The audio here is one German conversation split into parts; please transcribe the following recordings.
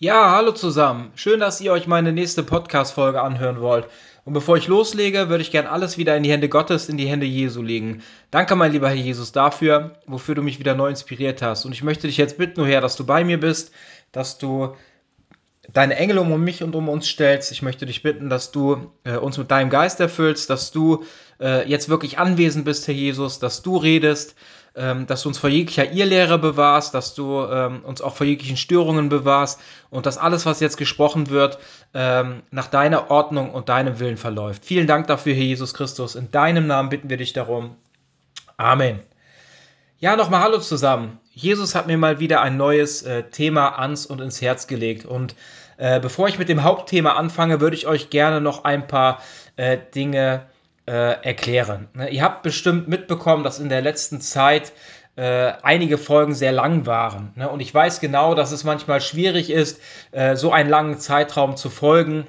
Ja, hallo zusammen. Schön, dass ihr euch meine nächste Podcast-Folge anhören wollt. Und bevor ich loslege, würde ich gern alles wieder in die Hände Gottes, in die Hände Jesu legen. Danke, mein lieber Herr Jesus, dafür, wofür du mich wieder neu inspiriert hast. Und ich möchte dich jetzt bitten, oh Herr, dass du bei mir bist, dass du deine Engel um mich und um uns stellst. Ich möchte dich bitten, dass du äh, uns mit deinem Geist erfüllst, dass du äh, jetzt wirklich anwesend bist, Herr Jesus, dass du redest, ähm, dass du uns vor jeglicher Irrlehre bewahrst, dass du ähm, uns auch vor jeglichen Störungen bewahrst und dass alles, was jetzt gesprochen wird, ähm, nach deiner Ordnung und deinem Willen verläuft. Vielen Dank dafür, Herr Jesus Christus. In deinem Namen bitten wir dich darum. Amen. Ja, nochmal Hallo zusammen. Jesus hat mir mal wieder ein neues äh, Thema ans und ins Herz gelegt. Und äh, bevor ich mit dem Hauptthema anfange, würde ich euch gerne noch ein paar äh, Dinge äh, erklären. Ne, ihr habt bestimmt mitbekommen, dass in der letzten Zeit äh, einige Folgen sehr lang waren. Ne? Und ich weiß genau, dass es manchmal schwierig ist, äh, so einen langen Zeitraum zu folgen.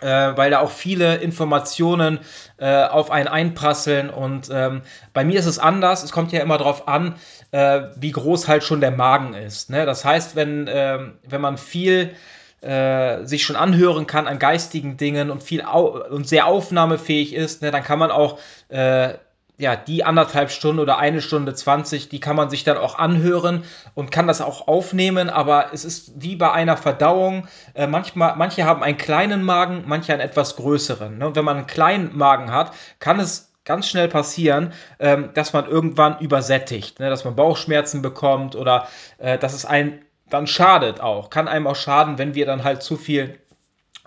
Weil da auch viele Informationen äh, auf einen einprasseln. Und ähm, bei mir ist es anders. Es kommt ja immer darauf an, äh, wie groß halt schon der Magen ist. Ne? Das heißt, wenn, ähm, wenn man viel äh, sich schon anhören kann an geistigen Dingen und viel und sehr aufnahmefähig ist, ne, dann kann man auch äh, ja, die anderthalb Stunden oder eine Stunde zwanzig, die kann man sich dann auch anhören und kann das auch aufnehmen, aber es ist wie bei einer Verdauung. Äh, manchmal, manche haben einen kleinen Magen, manche einen etwas größeren. Ne? Und wenn man einen kleinen Magen hat, kann es ganz schnell passieren, ähm, dass man irgendwann übersättigt, ne? dass man Bauchschmerzen bekommt oder äh, dass es ein dann schadet auch. Kann einem auch schaden, wenn wir dann halt zu viel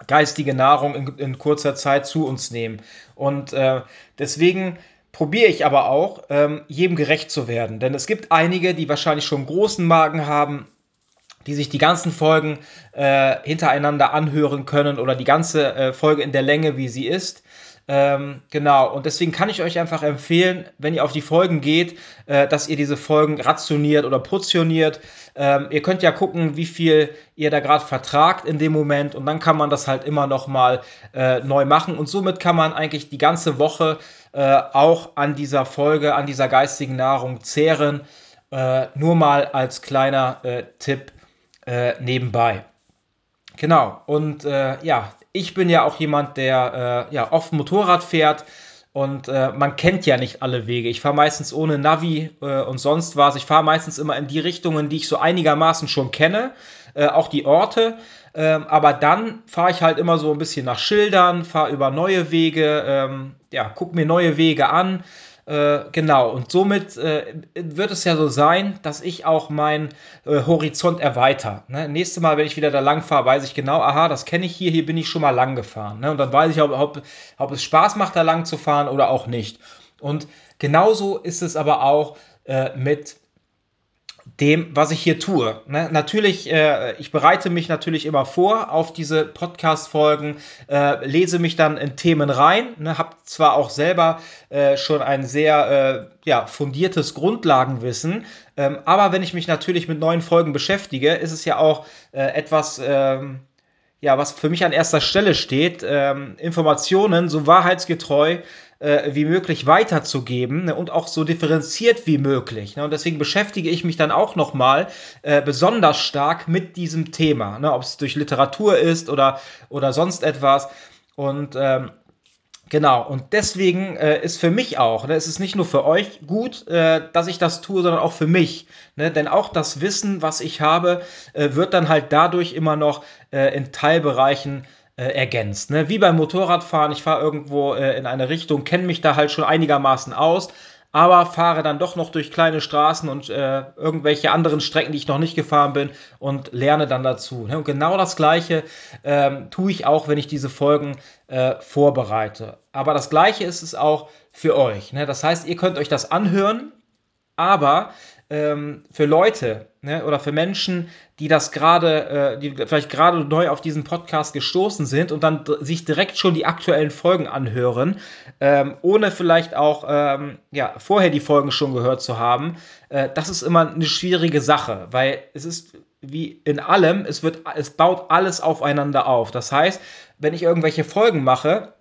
geistige Nahrung in, in kurzer Zeit zu uns nehmen. Und äh, deswegen probiere ich aber auch, ähm, jedem gerecht zu werden. Denn es gibt einige, die wahrscheinlich schon großen Magen haben, die sich die ganzen Folgen äh, hintereinander anhören können oder die ganze äh, Folge in der Länge, wie sie ist. Ähm, genau, und deswegen kann ich euch einfach empfehlen, wenn ihr auf die Folgen geht, äh, dass ihr diese Folgen rationiert oder portioniert. Ähm, ihr könnt ja gucken, wie viel ihr da gerade vertragt in dem Moment und dann kann man das halt immer noch mal äh, neu machen und somit kann man eigentlich die ganze Woche äh, auch an dieser Folge, an dieser geistigen Nahrung zehren. Äh, nur mal als kleiner äh, Tipp äh, nebenbei. Genau, und ja, ich bin ja auch jemand, der äh, ja oft Motorrad fährt und äh, man kennt ja nicht alle Wege. Ich fahre meistens ohne Navi äh, und sonst was. Ich fahre meistens immer in die Richtungen, die ich so einigermaßen schon kenne, äh, auch die Orte. Ähm, aber dann fahre ich halt immer so ein bisschen nach Schildern, fahre über neue Wege, ähm, ja, guck mir neue Wege an äh, genau, und somit äh, wird es ja so sein, dass ich auch meinen äh, Horizont erweitere. Ne? Nächstes Mal, wenn ich wieder da lang fahre, weiß ich genau, aha, das kenne ich hier, hier bin ich schon mal lang gefahren. Ne? Und dann weiß ich, ob, ob, ob es Spaß macht, da lang zu fahren oder auch nicht. Und genauso ist es aber auch äh, mit dem, was ich hier tue. Ne? Natürlich, äh, ich bereite mich natürlich immer vor auf diese Podcast-Folgen, äh, lese mich dann in Themen rein, ne? habe zwar auch selber äh, schon ein sehr äh, ja, fundiertes Grundlagenwissen, ähm, aber wenn ich mich natürlich mit neuen Folgen beschäftige, ist es ja auch äh, etwas, ähm, ja, was für mich an erster Stelle steht, ähm, Informationen so wahrheitsgetreu äh, wie möglich weiterzugeben ne, und auch so differenziert wie möglich. Ne? Und deswegen beschäftige ich mich dann auch nochmal äh, besonders stark mit diesem Thema, ne? ob es durch Literatur ist oder, oder sonst etwas. Und ähm, Genau, und deswegen äh, ist für mich auch, ne, es ist nicht nur für euch gut, äh, dass ich das tue, sondern auch für mich. Ne? Denn auch das Wissen, was ich habe, äh, wird dann halt dadurch immer noch äh, in Teilbereichen äh, ergänzt. Ne? Wie beim Motorradfahren, ich fahre irgendwo äh, in eine Richtung, kenne mich da halt schon einigermaßen aus, aber fahre dann doch noch durch kleine Straßen und äh, irgendwelche anderen Strecken, die ich noch nicht gefahren bin und lerne dann dazu. Ne? Und genau das Gleiche ähm, tue ich auch, wenn ich diese Folgen äh, vorbereite. Aber das Gleiche ist es auch für euch. Ne? Das heißt, ihr könnt euch das anhören, aber ähm, für Leute ne, oder für Menschen, die das gerade, äh, die vielleicht gerade neu auf diesen Podcast gestoßen sind und dann sich direkt schon die aktuellen Folgen anhören, ähm, ohne vielleicht auch ähm, ja, vorher die Folgen schon gehört zu haben, äh, das ist immer eine schwierige Sache, weil es ist wie in allem, es wird, es baut alles aufeinander auf. Das heißt, wenn ich irgendwelche Folgen mache,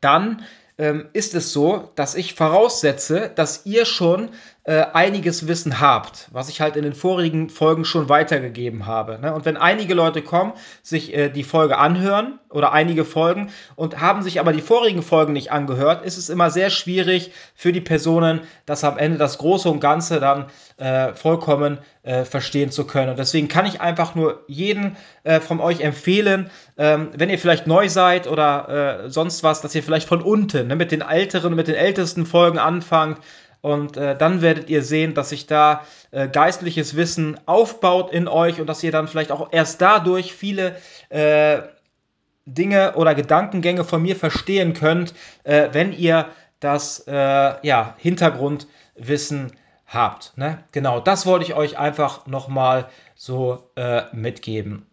dann ähm, ist es so, dass ich voraussetze, dass ihr schon äh, einiges Wissen habt, was ich halt in den vorigen Folgen schon weitergegeben habe. Ne? Und wenn einige Leute kommen, sich äh, die Folge anhören oder einige Folgen und haben sich aber die vorigen Folgen nicht angehört, ist es immer sehr schwierig für die Personen, das am Ende das Große und Ganze dann äh, vollkommen äh, verstehen zu können. Und deswegen kann ich einfach nur jeden äh, von euch empfehlen, ähm, wenn ihr vielleicht neu seid oder sonst was, dass ihr vielleicht von unten ne, mit den älteren, mit den ältesten Folgen anfangt und äh, dann werdet ihr sehen, dass sich da äh, geistliches Wissen aufbaut in euch und dass ihr dann vielleicht auch erst dadurch viele äh, Dinge oder Gedankengänge von mir verstehen könnt, äh, wenn ihr das äh, ja, Hintergrundwissen habt. Ne? Genau, das wollte ich euch einfach nochmal so äh, mitgeben.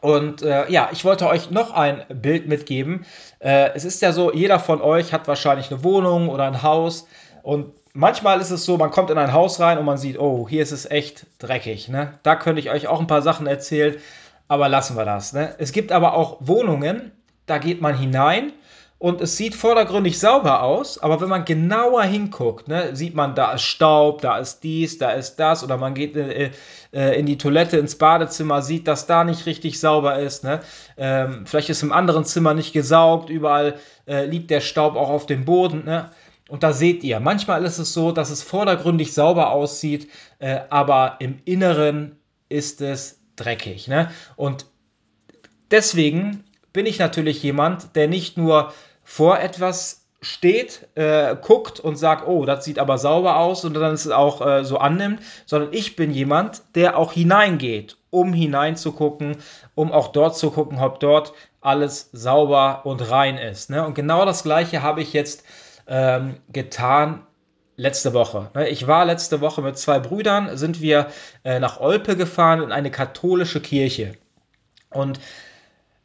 Und äh, ja, ich wollte euch noch ein Bild mitgeben. Äh, es ist ja so, jeder von euch hat wahrscheinlich eine Wohnung oder ein Haus und manchmal ist es so, man kommt in ein Haus rein und man sieht, oh, hier ist es echt dreckig. Ne? Da könnte ich euch auch ein paar Sachen erzählen, aber lassen wir das. Ne? Es gibt aber auch Wohnungen, da geht man hinein und es sieht vordergründig sauber aus, aber wenn man genauer hinguckt, ne, sieht man, da ist Staub, da ist dies, da ist das, oder man geht äh, äh in die Toilette, ins Badezimmer, sieht, dass da nicht richtig sauber ist. Ne? Ähm, vielleicht ist im anderen Zimmer nicht gesaugt, überall äh, liegt der Staub auch auf dem Boden. Ne? Und da seht ihr, manchmal ist es so, dass es vordergründig sauber aussieht, äh, aber im Inneren ist es dreckig. Ne? Und deswegen bin ich natürlich jemand, der nicht nur vor etwas steht, äh, guckt und sagt, oh, das sieht aber sauber aus und dann es auch äh, so annimmt, sondern ich bin jemand, der auch hineingeht, um hineinzugucken, um auch dort zu gucken, ob dort alles sauber und rein ist. Ne? Und genau das gleiche habe ich jetzt ähm, getan letzte Woche. Ne? Ich war letzte Woche mit zwei Brüdern, sind wir äh, nach Olpe gefahren in eine katholische Kirche. Und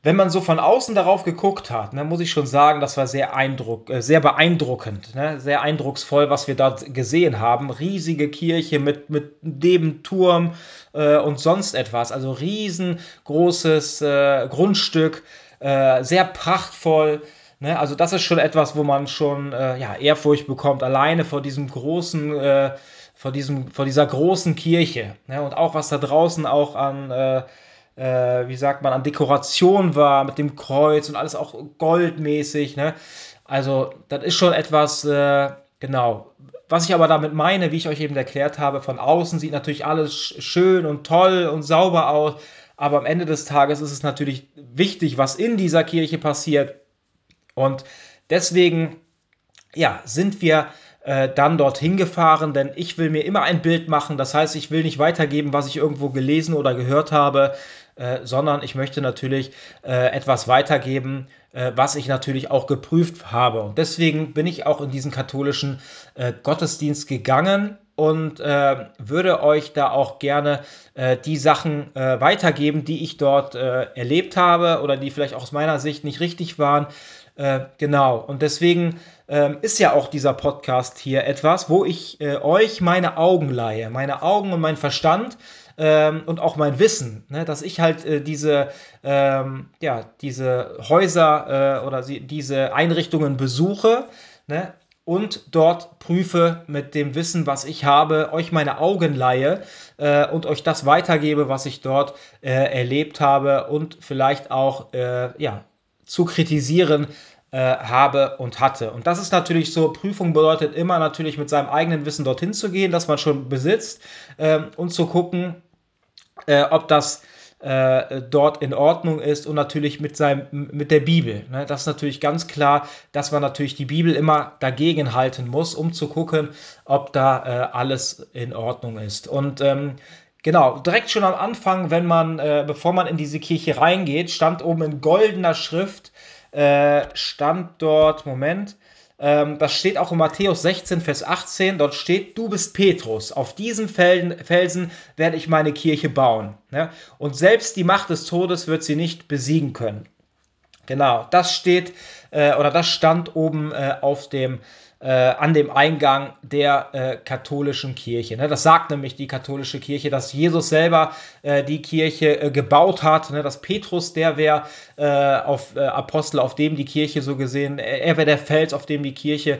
wenn man so von außen darauf geguckt hat, ne, muss ich schon sagen, das war sehr, Eindruck, äh, sehr beeindruckend, ne, sehr eindrucksvoll, was wir dort gesehen haben. Riesige Kirche mit, mit Nebenturm äh, und sonst etwas. Also riesengroßes äh, Grundstück, sehr prachtvoll. Ne? Also das ist schon etwas, wo man schon äh, ja, Ehrfurcht bekommt, alleine vor diesem großen, äh, vor, diesem, vor dieser großen Kirche. Ne? Und auch was da draußen auch an, äh, äh wie sagt man, an Dekoration war mit dem Kreuz und alles auch goldmäßig. Ne? Also das ist schon etwas, äh, genau. Was ich aber damit meine, wie ich euch eben erklärt habe, von außen sieht natürlich alles schön und toll und sauber aus. Aber am Ende des Tages ist es natürlich wichtig, was in dieser Kirche passiert und deswegen, ja, sind wir äh, dann dorthin gefahren, denn ich will mir immer ein Bild machen. Das heißt, ich will nicht weitergeben, was ich irgendwo gelesen oder gehört habe, äh, sondern ich möchte natürlich äh, etwas weitergeben, äh, was ich natürlich auch geprüft habe. Und deswegen bin ich auch in diesen katholischen äh, Gottesdienst gegangen und äh, würde euch da auch gerne äh, die Sachen äh, weitergeben, die ich dort äh, erlebt habe oder die vielleicht aus meiner Sicht nicht richtig waren. Äh, genau, und deswegen ähm, ist ja auch dieser Podcast hier etwas, wo ich äh, euch meine Augen leihe, meine Augen und mein Verstand ähm, und auch mein Wissen, ne, dass ich halt äh, diese, ähm, ja, diese Häuser äh, oder sie, diese Einrichtungen besuche ne, und dort prüfe mit dem Wissen, was ich habe, euch meine Augen leihe äh, und euch das weitergebe, was ich dort äh, erlebt habe und vielleicht auch ja, zu kritisieren äh, habe und hatte. Und das ist natürlich so, Prüfung bedeutet immer natürlich mit seinem eigenen Wissen dorthin zu gehen, das man schon besitzt äh, und zu gucken, äh, ob das äh, dort in Ordnung ist und natürlich mit, seinem, mit der Bibel. Ne? Das ist natürlich ganz klar, dass man natürlich die Bibel immer dagegen halten muss, um zu gucken, ob da äh, alles in Ordnung ist. Und ähm, Genau, direkt schon am Anfang, wenn man, äh, bevor man in diese Kirche reingeht, stand oben in goldener Schrift, äh, stand dort, Moment, ähm, das steht auch in Matthäus 16, Vers 18, dort steht, du bist Petrus, auf diesen Felsen, Felsen werde ich meine Kirche bauen. Ja? Und selbst die Macht des Todes wird sie nicht besiegen können. Genau, das steht, äh, oder das stand oben äh, auf dem äh, an dem Eingang der äh, katholischen Kirche. Ne? Das sagt nämlich die katholische Kirche, dass Jesus selber äh, die Kirche äh, gebaut hat, ne? dass Petrus der wäre äh, auf Apostel, auf dem die Kirche so gesehen, er wäre der Fels, auf dem die Kirche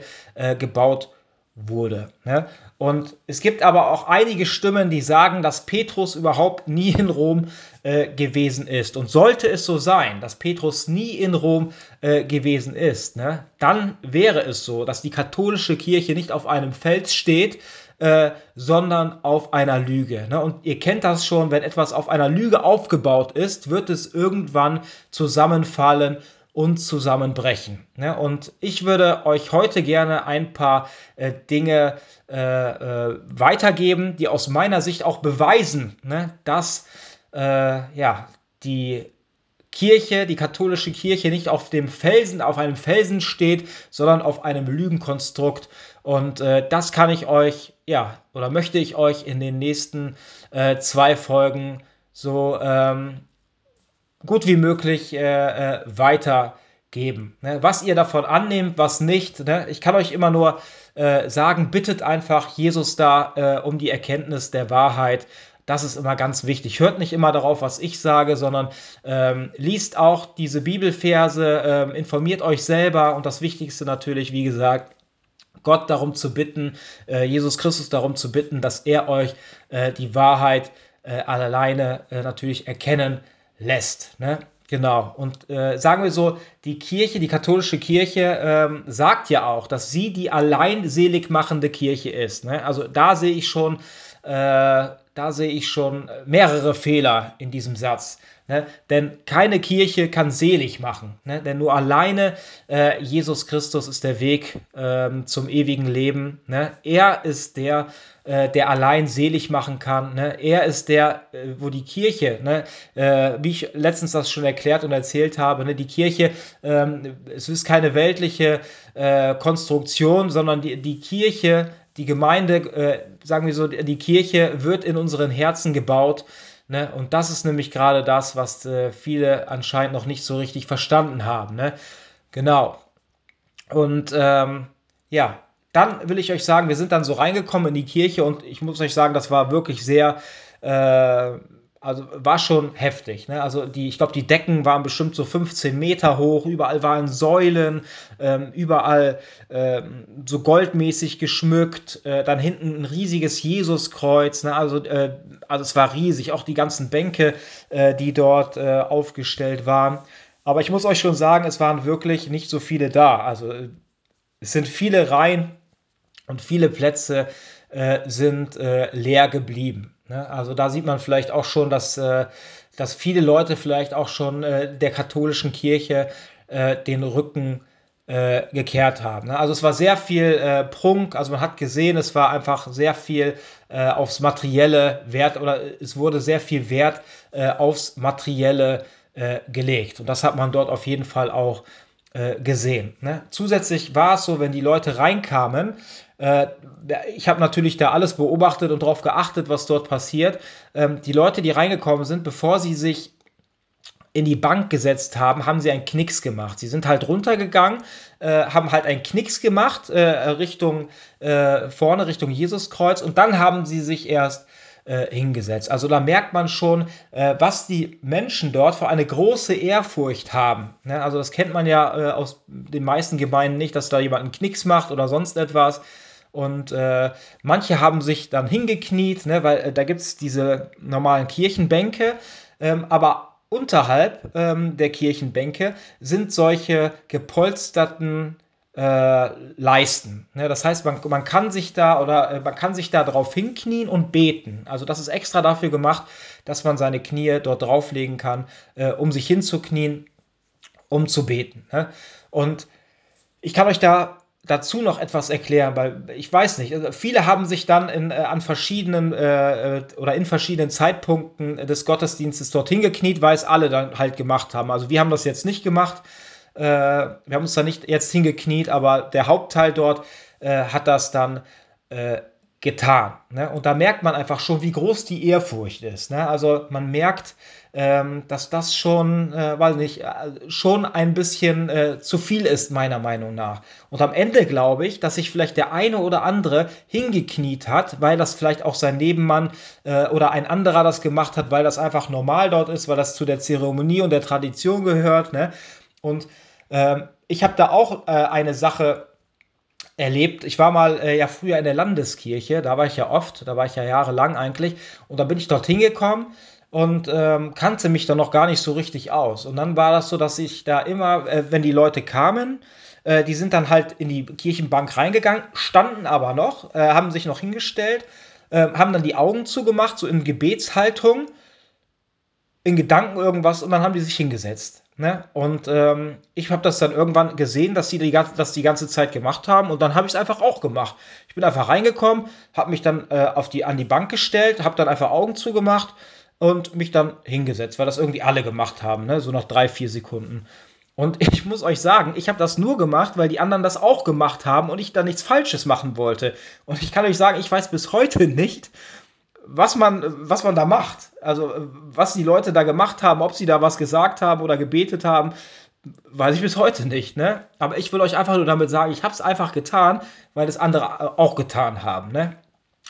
gebaut wurde. Ne? Und es gibt aber auch einige Stimmen, die sagen, dass Petrus überhaupt nie in Rom äh, gewesen ist. Und sollte es so sein, dass Petrus nie in Rom äh, gewesen ist, ne, dann wäre es so, dass die katholische Kirche nicht auf einem Fels steht, äh, sondern auf einer Lüge. Ne? Und ihr kennt das schon, wenn etwas auf einer Lüge aufgebaut ist, wird es irgendwann zusammenfallen und zusammenbrechen. Ne? Und ich würde euch heute gerne ein paar äh, Dinge äh, äh, weitergeben, die aus meiner Sicht auch beweisen, ne, dass äh, ja, die Kirche, die katholische Kirche nicht auf dem Felsen, auf einem Felsen steht, sondern auf einem Lügenkonstrukt. Und äh, das kann ich euch, ja, oder möchte ich euch in den nächsten äh, zwei Folgen so ähm, gut wie möglich äh, äh weitergeben. Ne? Was ihr davon annehmt, was nicht. Ne? Ich kann euch immer nur äh, sagen, bittet einfach Jesus da äh, um die Erkenntnis der Wahrheit das ist immer ganz wichtig. Hört nicht immer darauf, was ich sage, sondern ähm, liest auch diese Bibelverse, ähm, informiert euch selber und das Wichtigste natürlich, wie gesagt, Gott darum zu bitten, äh, Jesus Christus darum zu bitten, dass er euch äh, die Wahrheit äh, alleine äh, natürlich erkennen lässt. Ne? Genau. Und äh, sagen wir so, die Kirche, die katholische Kirche ähm, sagt ja auch, dass sie die allein selig machende Kirche ist. Ne? Also da sehe ich schon äh, da sehe ich schon mehrere Fehler in diesem Satz. Ne? Denn keine Kirche kann selig machen. Ne? Denn nur alleine äh, Jesus Christus ist der Weg ähm, zum ewigen Leben. Ne? Er ist der, äh, der allein selig machen kann. Ne? Er ist der, äh, wo die Kirche, ne? Äh, wie ich letztens das schon erklärt und erzählt habe, ne? die Kirche, ähm, es ist keine weltliche äh, Konstruktion, sondern die, die Kirche die Gemeinde, äh, sagen wir so, die Kirche wird in unseren Herzen gebaut. Ne? Und das ist nämlich gerade das, was äh, viele anscheinend noch nicht so richtig verstanden haben. Ne? Genau. Und ähm, ja, dann will ich euch sagen, wir sind dann so reingekommen in die Kirche und ich muss euch sagen, das war wirklich sehr äh, also war schon heftig. Ne? Also die, ich glaube, die Decken waren bestimmt so 15 Meter hoch, überall waren Säulen, ähm, überall ähm, so goldmäßig geschmückt. Äh, dann hinten ein riesiges Jesuskreuz. Ne? Also, äh, also es war riesig, auch die ganzen Bänke, äh, die dort äh, aufgestellt waren. Aber ich muss euch schon sagen, es waren wirklich nicht so viele da. Also es sind viele Reihen und viele Plätze äh, sind äh, leer geblieben. Ne? Also da sieht man vielleicht auch schon, dass, äh, dass viele Leute vielleicht auch schon äh, der katholischen Kirche äh, den Rücken gekehrt haben. Ne? Also es war sehr viel Prunk, also man hat gesehen, es war einfach sehr viel aufs materielle Wert oder es wurde sehr viel Wert aufs materielle gelegt. Und das hat man dort auf jeden Fall auch gesehen. Ne? Zusätzlich war es so, wenn die Leute reinkamen, ich habe natürlich da alles beobachtet und darauf geachtet, was dort passiert. Ähm, die Leute, die reingekommen sind, bevor sie sich in die Bank gesetzt haben, haben sie einen Knicks gemacht. Sie sind halt runtergegangen, äh, haben halt einen Knicks gemacht äh, Richtung äh, vorne, Richtung Jesuskreuz und dann haben sie sich erst äh, hingesetzt. Also da merkt man schon, äh, was die Menschen dort für eine große Ehrfurcht haben. Ne? Also das kennt man ja äh, aus den meisten Gemeinden nicht, dass da jemand einen Knicks macht oder sonst etwas. Und äh, manche haben sich dann hingekniet, ne, weil äh, da gibt es diese normalen Kirchenbänke, ähm, aber unterhalb ähm, der Kirchenbänke sind solche gepolsterten äh, Leisten. Ne, das heißt, man, man kann sich da oder äh, man kann sich da drauf hinknien und beten. Also das ist extra dafür gemacht, dass man seine Knie dort drauflegen kann, äh, um sich hinzuknien, um zu beten. Ne? Und ich kann euch da dazu noch etwas erklären, weil ich weiß nicht, also viele haben sich dann in, äh, an verschiedenen äh, äh, oder in verschiedenen Zeitpunkten des Gottesdienstes dorthin gekniet, weil es alle dann halt gemacht haben. Also wir haben das jetzt nicht gemacht, äh, wir haben uns da nicht jetzt hingekniet, aber der Hauptteil dort äh, hat das dann äh, getan. Ne? Und da merkt man einfach schon, wie groß die Ehrfurcht ist. Ne? Also man merkt, ähm, dass das schon, äh, weiß nicht, äh, schon ein bisschen äh, zu viel ist, meiner Meinung nach. Und am Ende glaube ich, dass sich vielleicht der eine oder andere hingekniet hat, weil das vielleicht auch sein Nebenmann äh, oder ein anderer das gemacht hat, weil das einfach normal dort ist, weil das zu der Zeremonie und der Tradition gehört. Ne? Und ähm, ich habe da auch äh, eine Sache erlebt. Ich war mal äh, ja früher in der Landeskirche, da war ich ja oft, da war ich ja jahrelang eigentlich. Und da bin ich dorthin gekommen und ähm, kannte mich dann noch gar nicht so richtig aus. Und dann war das so, dass ich da immer, äh, wenn die Leute kamen, äh, die sind dann halt in die Kirchenbank reingegangen, standen aber noch, äh, haben sich noch hingestellt, äh, haben dann die Augen zugemacht, so in Gebetshaltung, in Gedanken irgendwas und dann haben die sich hingesetzt. Ne? Und ähm, ich habe das dann irgendwann gesehen, dass sie die, das die ganze Zeit gemacht haben und dann habe ich es einfach auch gemacht. Ich bin einfach reingekommen, habe mich dann äh, auf die, an die Bank gestellt, habe dann einfach Augen zugemacht und mich dann hingesetzt, weil das irgendwie alle gemacht haben, ne? so nach drei, vier Sekunden. Und ich muss euch sagen, ich habe das nur gemacht, weil die anderen das auch gemacht haben und ich da nichts Falsches machen wollte. Und ich kann euch sagen, ich weiß bis heute nicht, was man, was man da macht. Also, was die Leute da gemacht haben, ob sie da was gesagt haben oder gebetet haben, weiß ich bis heute nicht. Ne? Aber ich will euch einfach nur damit sagen, ich habe es einfach getan, weil es andere auch getan haben. Ne?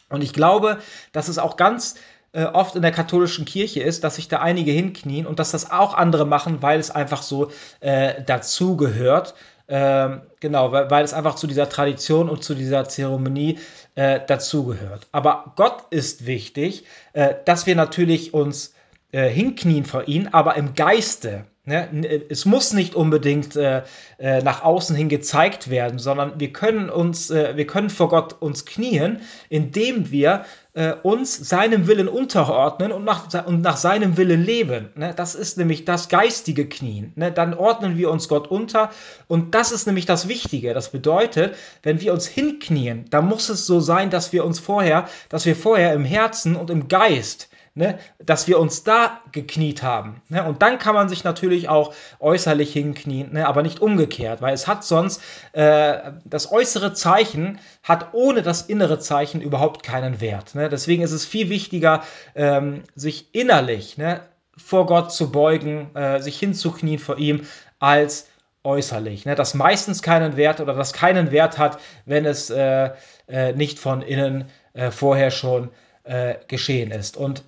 Und ich glaube, dass es auch ganz äh, oft in der katholischen Kirche ist, dass sich da einige hinknien und dass das auch andere machen, weil es einfach so äh, dazugehört. Ähm, genau, weil, weil, es einfach zu dieser Tradition und zu dieser Zeremonie äh, dazugehört. Aber Gott ist wichtig, äh, dass wir natürlich uns äh, hinknien vor ihn, aber im Geiste. Ne? Es muss nicht unbedingt äh, äh, nach außen hin gezeigt werden, sondern wir können uns, äh, wir können vor Gott uns knien, indem wir äh, uns seinem Willen unterordnen und nach, und nach seinem Willen leben. Ne? Das ist nämlich das geistige Knien. Ne? Dann ordnen wir uns Gott unter und das ist nämlich das Wichtige. Das bedeutet, wenn wir uns hinknien, dann muss es so sein, dass wir uns vorher, dass wir vorher im Herzen und im Geist ne, dass wir uns da gekniet haben. Ne? Und dann kann man sich natürlich auch äußerlich hinknien, ne, aber nicht umgekehrt, weil es hat sonst, äh, das äußere Zeichen hat ohne das innere Zeichen überhaupt keinen Wert. Ne? Deswegen ist es viel wichtiger, ähm, sich innerlich ne, vor Gott zu beugen, äh, sich hinzuknien vor ihm, als äußerlich. Ne? Das meistens keinen Wert oder das keinen Wert hat, wenn es äh, äh, nicht von innen äh, vorher schon äh, geschehen ist. Und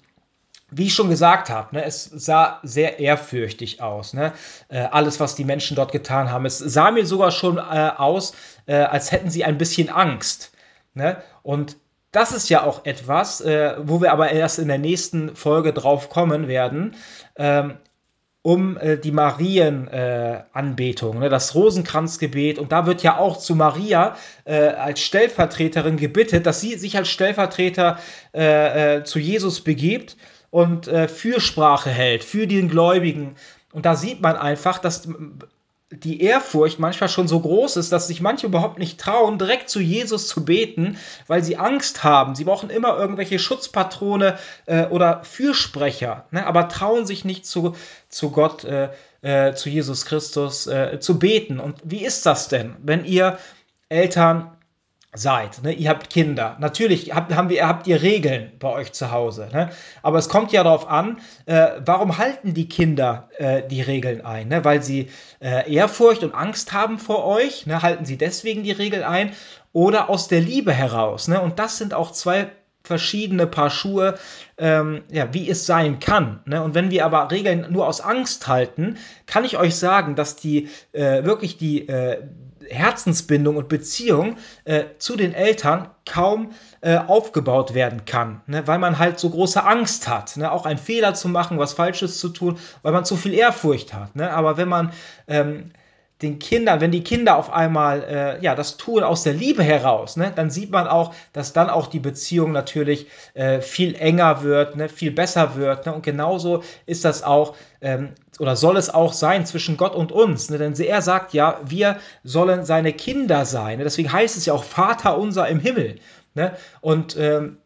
wie ich schon gesagt habe, ne, es sah sehr ehrfürchtig aus. Ne? Äh, alles, was die Menschen dort getan haben. Es sah mir sogar schon äh, aus, äh, als hätten sie ein bisschen Angst. Ne? Und das ist ja auch etwas, äh, wo wir aber erst in der nächsten Folge drauf kommen werden, ähm, um äh, die Marienanbetung, ne? das Rosenkranzgebet. Und da wird ja auch zu Maria äh, als Stellvertreterin gebittet, dass sie sich als Stellvertreter zu Jesus begibt und äh, Fürsprache hält für den Gläubigen. Und da sieht man einfach, dass die Ehrfurcht manchmal schon so groß ist, dass sich manche überhaupt nicht trauen, direkt zu Jesus zu beten, weil sie Angst haben. Sie brauchen immer irgendwelche Schutzpatrone äh, oder Fürsprecher, ne? aber trauen sich nicht zu, zu Gott, äh, äh, zu Jesus Christus äh, zu beten. Und wie ist das denn, wenn ihr Eltern seid. Ne? Ihr habt Kinder. Natürlich habt, haben wir, habt ihr Regeln bei euch zu Hause. Ne? Aber es kommt ja darauf an, äh, warum halten die Kinder äh, die Regeln ein? Ne? Weil sie äh, Ehrfurcht und Angst haben vor euch. Ne? Halten sie deswegen die Regeln ein? Oder aus der Liebe heraus. Ne? Und das sind auch zwei verschiedene Paar Schuhe, ähm, ja, wie es sein kann. Ne? Und wenn wir aber Regeln nur aus Angst halten, kann ich euch sagen, dass die äh, wirklich die äh, Herzensbindung und Beziehung äh, zu den Eltern kaum äh, aufgebaut werden kann, ne? weil man halt so große Angst hat, ne? auch einen Fehler zu machen, was Falsches zu tun, weil man zu viel Ehrfurcht hat. Ne? Aber wenn man ähm, den Kindern, wenn die Kinder auf einmal äh, ja das tun aus der Liebe heraus, ne, dann sieht man auch, dass dann auch die Beziehung natürlich äh, viel enger wird, ne, viel besser wird. Ne, und genauso ist das auch ähm, oder soll es auch sein zwischen Gott und uns. Ne, denn er sagt ja, wir sollen seine Kinder sein. Ne, deswegen heißt es ja auch Vater unser im Himmel. Ne, und ähm,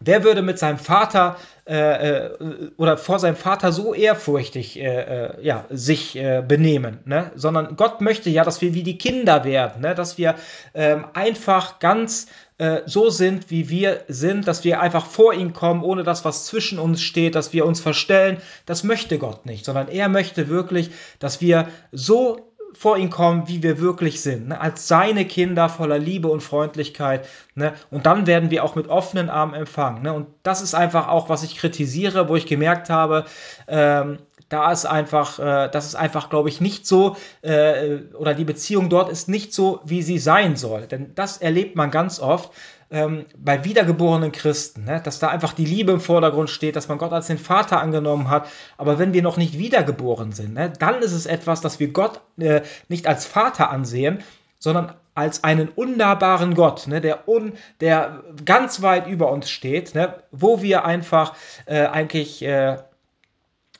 Wer würde mit seinem Vater äh, äh, oder vor seinem Vater so ehrfurchtig äh, äh, ja, sich äh, benehmen, ne? sondern Gott möchte ja, dass wir wie die Kinder werden, ne? dass wir ähm, einfach ganz äh, so sind, wie wir sind, dass wir einfach vor ihn kommen, ohne dass was zwischen uns steht, dass wir uns verstellen. Das möchte Gott nicht, sondern er möchte wirklich, dass wir so vor ihn kommen, wie wir wirklich sind, ne? als seine Kinder voller Liebe und Freundlichkeit. Ne? Und dann werden wir auch mit offenen Armen empfangen. Ne? Und das ist einfach auch, was ich kritisiere, wo ich gemerkt habe, ähm, da ist einfach, äh, das ist einfach, glaube ich, nicht so, äh, oder die Beziehung dort ist nicht so, wie sie sein soll. Denn das erlebt man ganz oft ähm, bei wiedergeborenen Christen, ne? dass da einfach die Liebe im Vordergrund steht, dass man Gott als den Vater angenommen hat. Aber wenn wir noch nicht wiedergeboren sind, ne? dann ist es etwas, dass wir Gott äh, nicht als Vater ansehen, sondern als einen unnahbaren Gott, ne, der, un, der ganz weit über uns steht, ne, wo wir einfach äh, eigentlich, äh,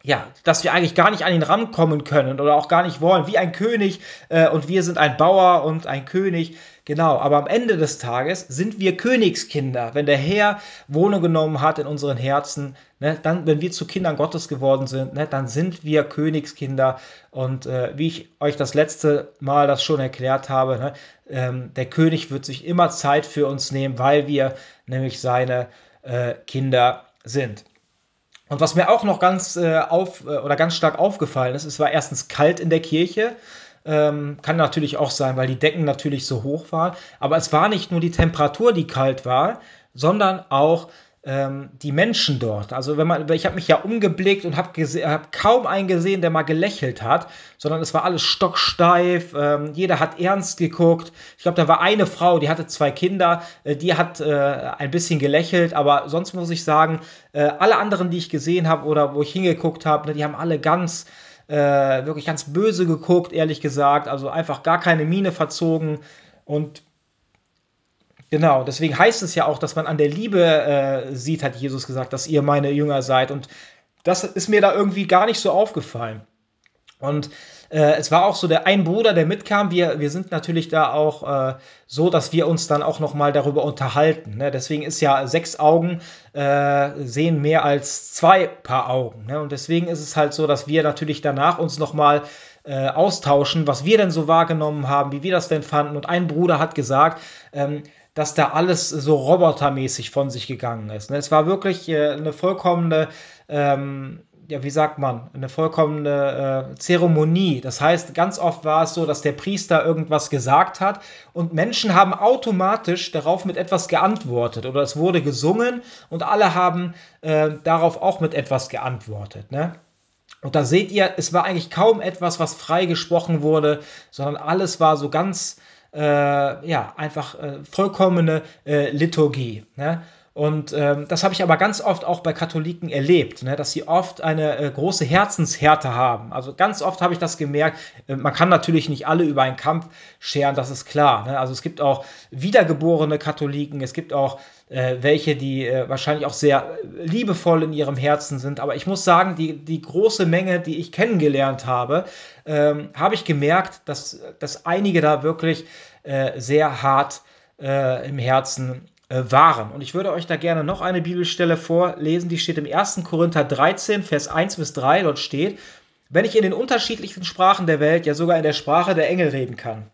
ja, dass wir eigentlich gar nicht an ihn rankommen können oder auch gar nicht wollen, wie ein König äh, und wir sind ein Bauer und ein König. Genau, aber am Ende des Tages sind wir Königskinder. Wenn der Herr Wohnung genommen hat in unseren Herzen, ne, dann, wenn wir zu Kindern Gottes geworden sind, ne, dann sind wir Königskinder. Und äh, wie ich euch das letzte Mal das schon erklärt habe, ne, ähm, der König wird sich immer Zeit für uns nehmen, weil wir nämlich seine äh, Kinder sind. Und was mir auch noch ganz äh, auf äh, oder ganz stark aufgefallen ist, es war erstens kalt in der Kirche. Ähm, kann natürlich auch sein, weil die Decken natürlich so hoch waren. Aber es war nicht nur die Temperatur, die kalt war, sondern auch ähm, die Menschen dort. Also wenn man, ich habe mich ja umgeblickt und habe hab kaum einen gesehen, der mal gelächelt hat, sondern es war alles stocksteif. Ähm, jeder hat ernst geguckt. Ich glaube, da war eine Frau, die hatte zwei Kinder, äh, die hat äh, ein bisschen gelächelt, aber sonst muss ich sagen, äh, alle anderen, die ich gesehen habe oder wo ich hingeguckt habe, ne, die haben alle ganz äh, wirklich ganz böse geguckt, ehrlich gesagt. Also einfach gar keine Miene verzogen und Genau, deswegen heißt es ja auch, dass man an der Liebe äh, sieht, hat Jesus gesagt, dass ihr meine Jünger seid. Und das ist mir da irgendwie gar nicht so aufgefallen. Und äh, es war auch so der ein Bruder, der mitkam. Wir, wir sind natürlich da auch äh, so, dass wir uns dann auch noch mal darüber unterhalten. Ne? Deswegen ist ja sechs Augen äh, sehen mehr als zwei Paar Augen. Ne? Und deswegen ist es halt so, dass wir natürlich danach uns noch mal äh, austauschen, was wir denn so wahrgenommen haben, wie wir das denn fanden. Und ein Bruder hat gesagt, ähm, dass da alles so robotermäßig von sich gegangen ist. Ne? Es war wirklich äh, eine vollkommene, ähm, ja, wie sagt man, eine vollkommene äh, Zeremonie. Das heißt, ganz oft war es so, dass der Priester irgendwas gesagt hat und Menschen haben automatisch darauf mit etwas geantwortet oder es wurde gesungen und alle haben äh, darauf auch mit etwas geantwortet. Ne? Und da seht ihr, es war eigentlich kaum etwas, was frei gesprochen wurde, sondern alles war so ganz äh, ja, einfach äh, vollkommene äh, Liturgie. Ne? Und ähm, das habe ich aber ganz oft auch bei Katholiken erlebt, ne, dass sie oft eine äh, große Herzenshärte haben. Also ganz oft habe ich das gemerkt. Äh, man kann natürlich nicht alle über einen Kampf scheren, das ist klar. Ne? Also es gibt auch wiedergeborene Katholiken, es gibt auch äh, welche, die äh, wahrscheinlich auch sehr liebevoll in ihrem Herzen sind. Aber ich muss sagen, die, die große Menge, die ich kennengelernt habe, ähm, habe ich gemerkt, dass, dass einige da wirklich äh, sehr hart äh, im Herzen äh, waren. Und ich würde euch da gerne noch eine Bibelstelle vorlesen, die steht im 1. Korinther 13, Vers 1 bis 3. Dort steht, wenn ich in den unterschiedlichsten Sprachen der Welt, ja sogar in der Sprache der Engel reden kann,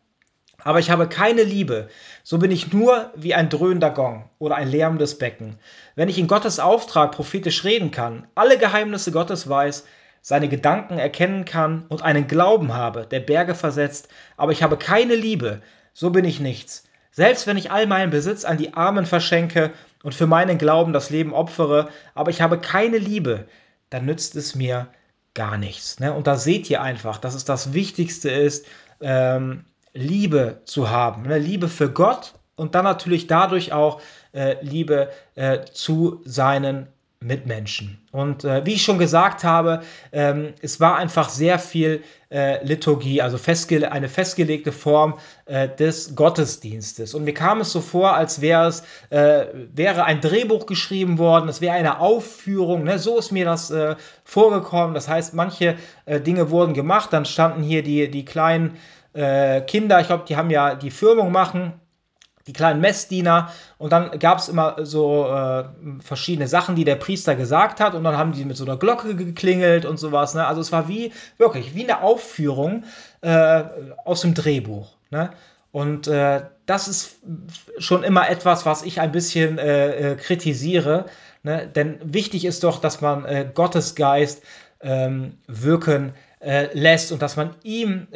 aber ich habe keine Liebe, so bin ich nur wie ein dröhnender Gong oder ein lärmendes Becken. Wenn ich in Gottes Auftrag prophetisch reden kann, alle Geheimnisse Gottes weiß, seine Gedanken erkennen kann und einen Glauben habe, der Berge versetzt, aber ich habe keine Liebe, so bin ich nichts. Selbst wenn ich all meinen Besitz an die Armen verschenke und für meinen Glauben das Leben opfere, aber ich habe keine Liebe, dann nützt es mir gar nichts. Ne? Und da seht ihr einfach, dass es das Wichtigste ist, ähm, Liebe zu haben. Ne? Liebe für Gott und dann natürlich dadurch auch äh, Liebe äh, zu seinen Mitmenschen. Und äh, wie ich schon gesagt habe, ähm, es war einfach sehr viel äh, Liturgie, also festge eine festgelegte Form äh, des Gottesdienstes. Und mir kam es so vor, als wäre es äh, wäre ein Drehbuch geschrieben worden, es wäre eine Aufführung. Ne? So ist mir das vorgekommen. Das heißt, manche Dinge wurden gemacht, dann standen hier die, die kleinen Kinder, ich glaube, die haben ja die Firmung machen die kleinen Messdiener und dann gab es immer so äh, verschiedene Sachen, die der Priester gesagt hat und dann haben die mit so einer Glocke geklingelt und sowas. Ne? Also es war wie wirklich wie eine Aufführung äh, aus dem Drehbuch. Ne? Und äh, das ist schon immer etwas, was ich ein bisschen äh, äh, kritisiere. Ne? Denn wichtig ist doch, dass man äh, Gottes Geist ähm, wirken lässt und dass man ihm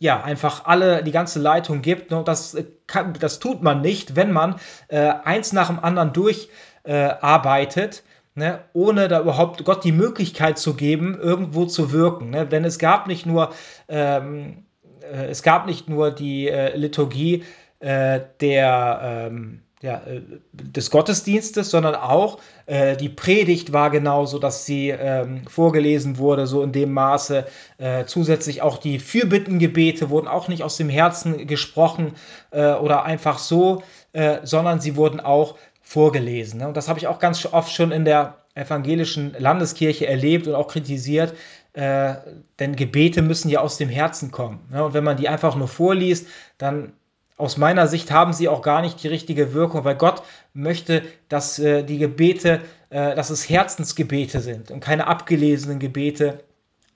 ja, einfach alle, die ganze Leitung gibt. Und das, kann, das tut man nicht, wenn man äh, eins nach dem anderen durcharbeitet. Äh, ne, ohne da überhaupt Gott die Möglichkeit zu geben, irgendwo zu wirken. Ne? Denn es gab nicht nur, ähm, äh, es gab nicht nur die äh, Liturgie äh, der, ähm, ja, äh, des Gottesdienstes, sondern auch äh, die Predigt war genauso, dass sie ähm, vorgelesen wurde, so in dem Maße. Äh, zusätzlich auch die Fürbittengebete wurden auch nicht aus dem Herzen gesprochen äh, oder einfach so, äh, sondern sie wurden auch vorgelesen. Ne? Und das habe ich auch ganz oft schon in der evangelischen Landeskirche erlebt und auch kritisiert, äh, denn Gebete müssen ja aus dem Herzen kommen. Ne? Und wenn man die einfach nur vorliest, dann aus meiner Sicht haben sie auch gar nicht die richtige Wirkung, weil Gott möchte, dass äh, die Gebete, äh, dass es Herzensgebete sind und keine abgelesenen Gebete.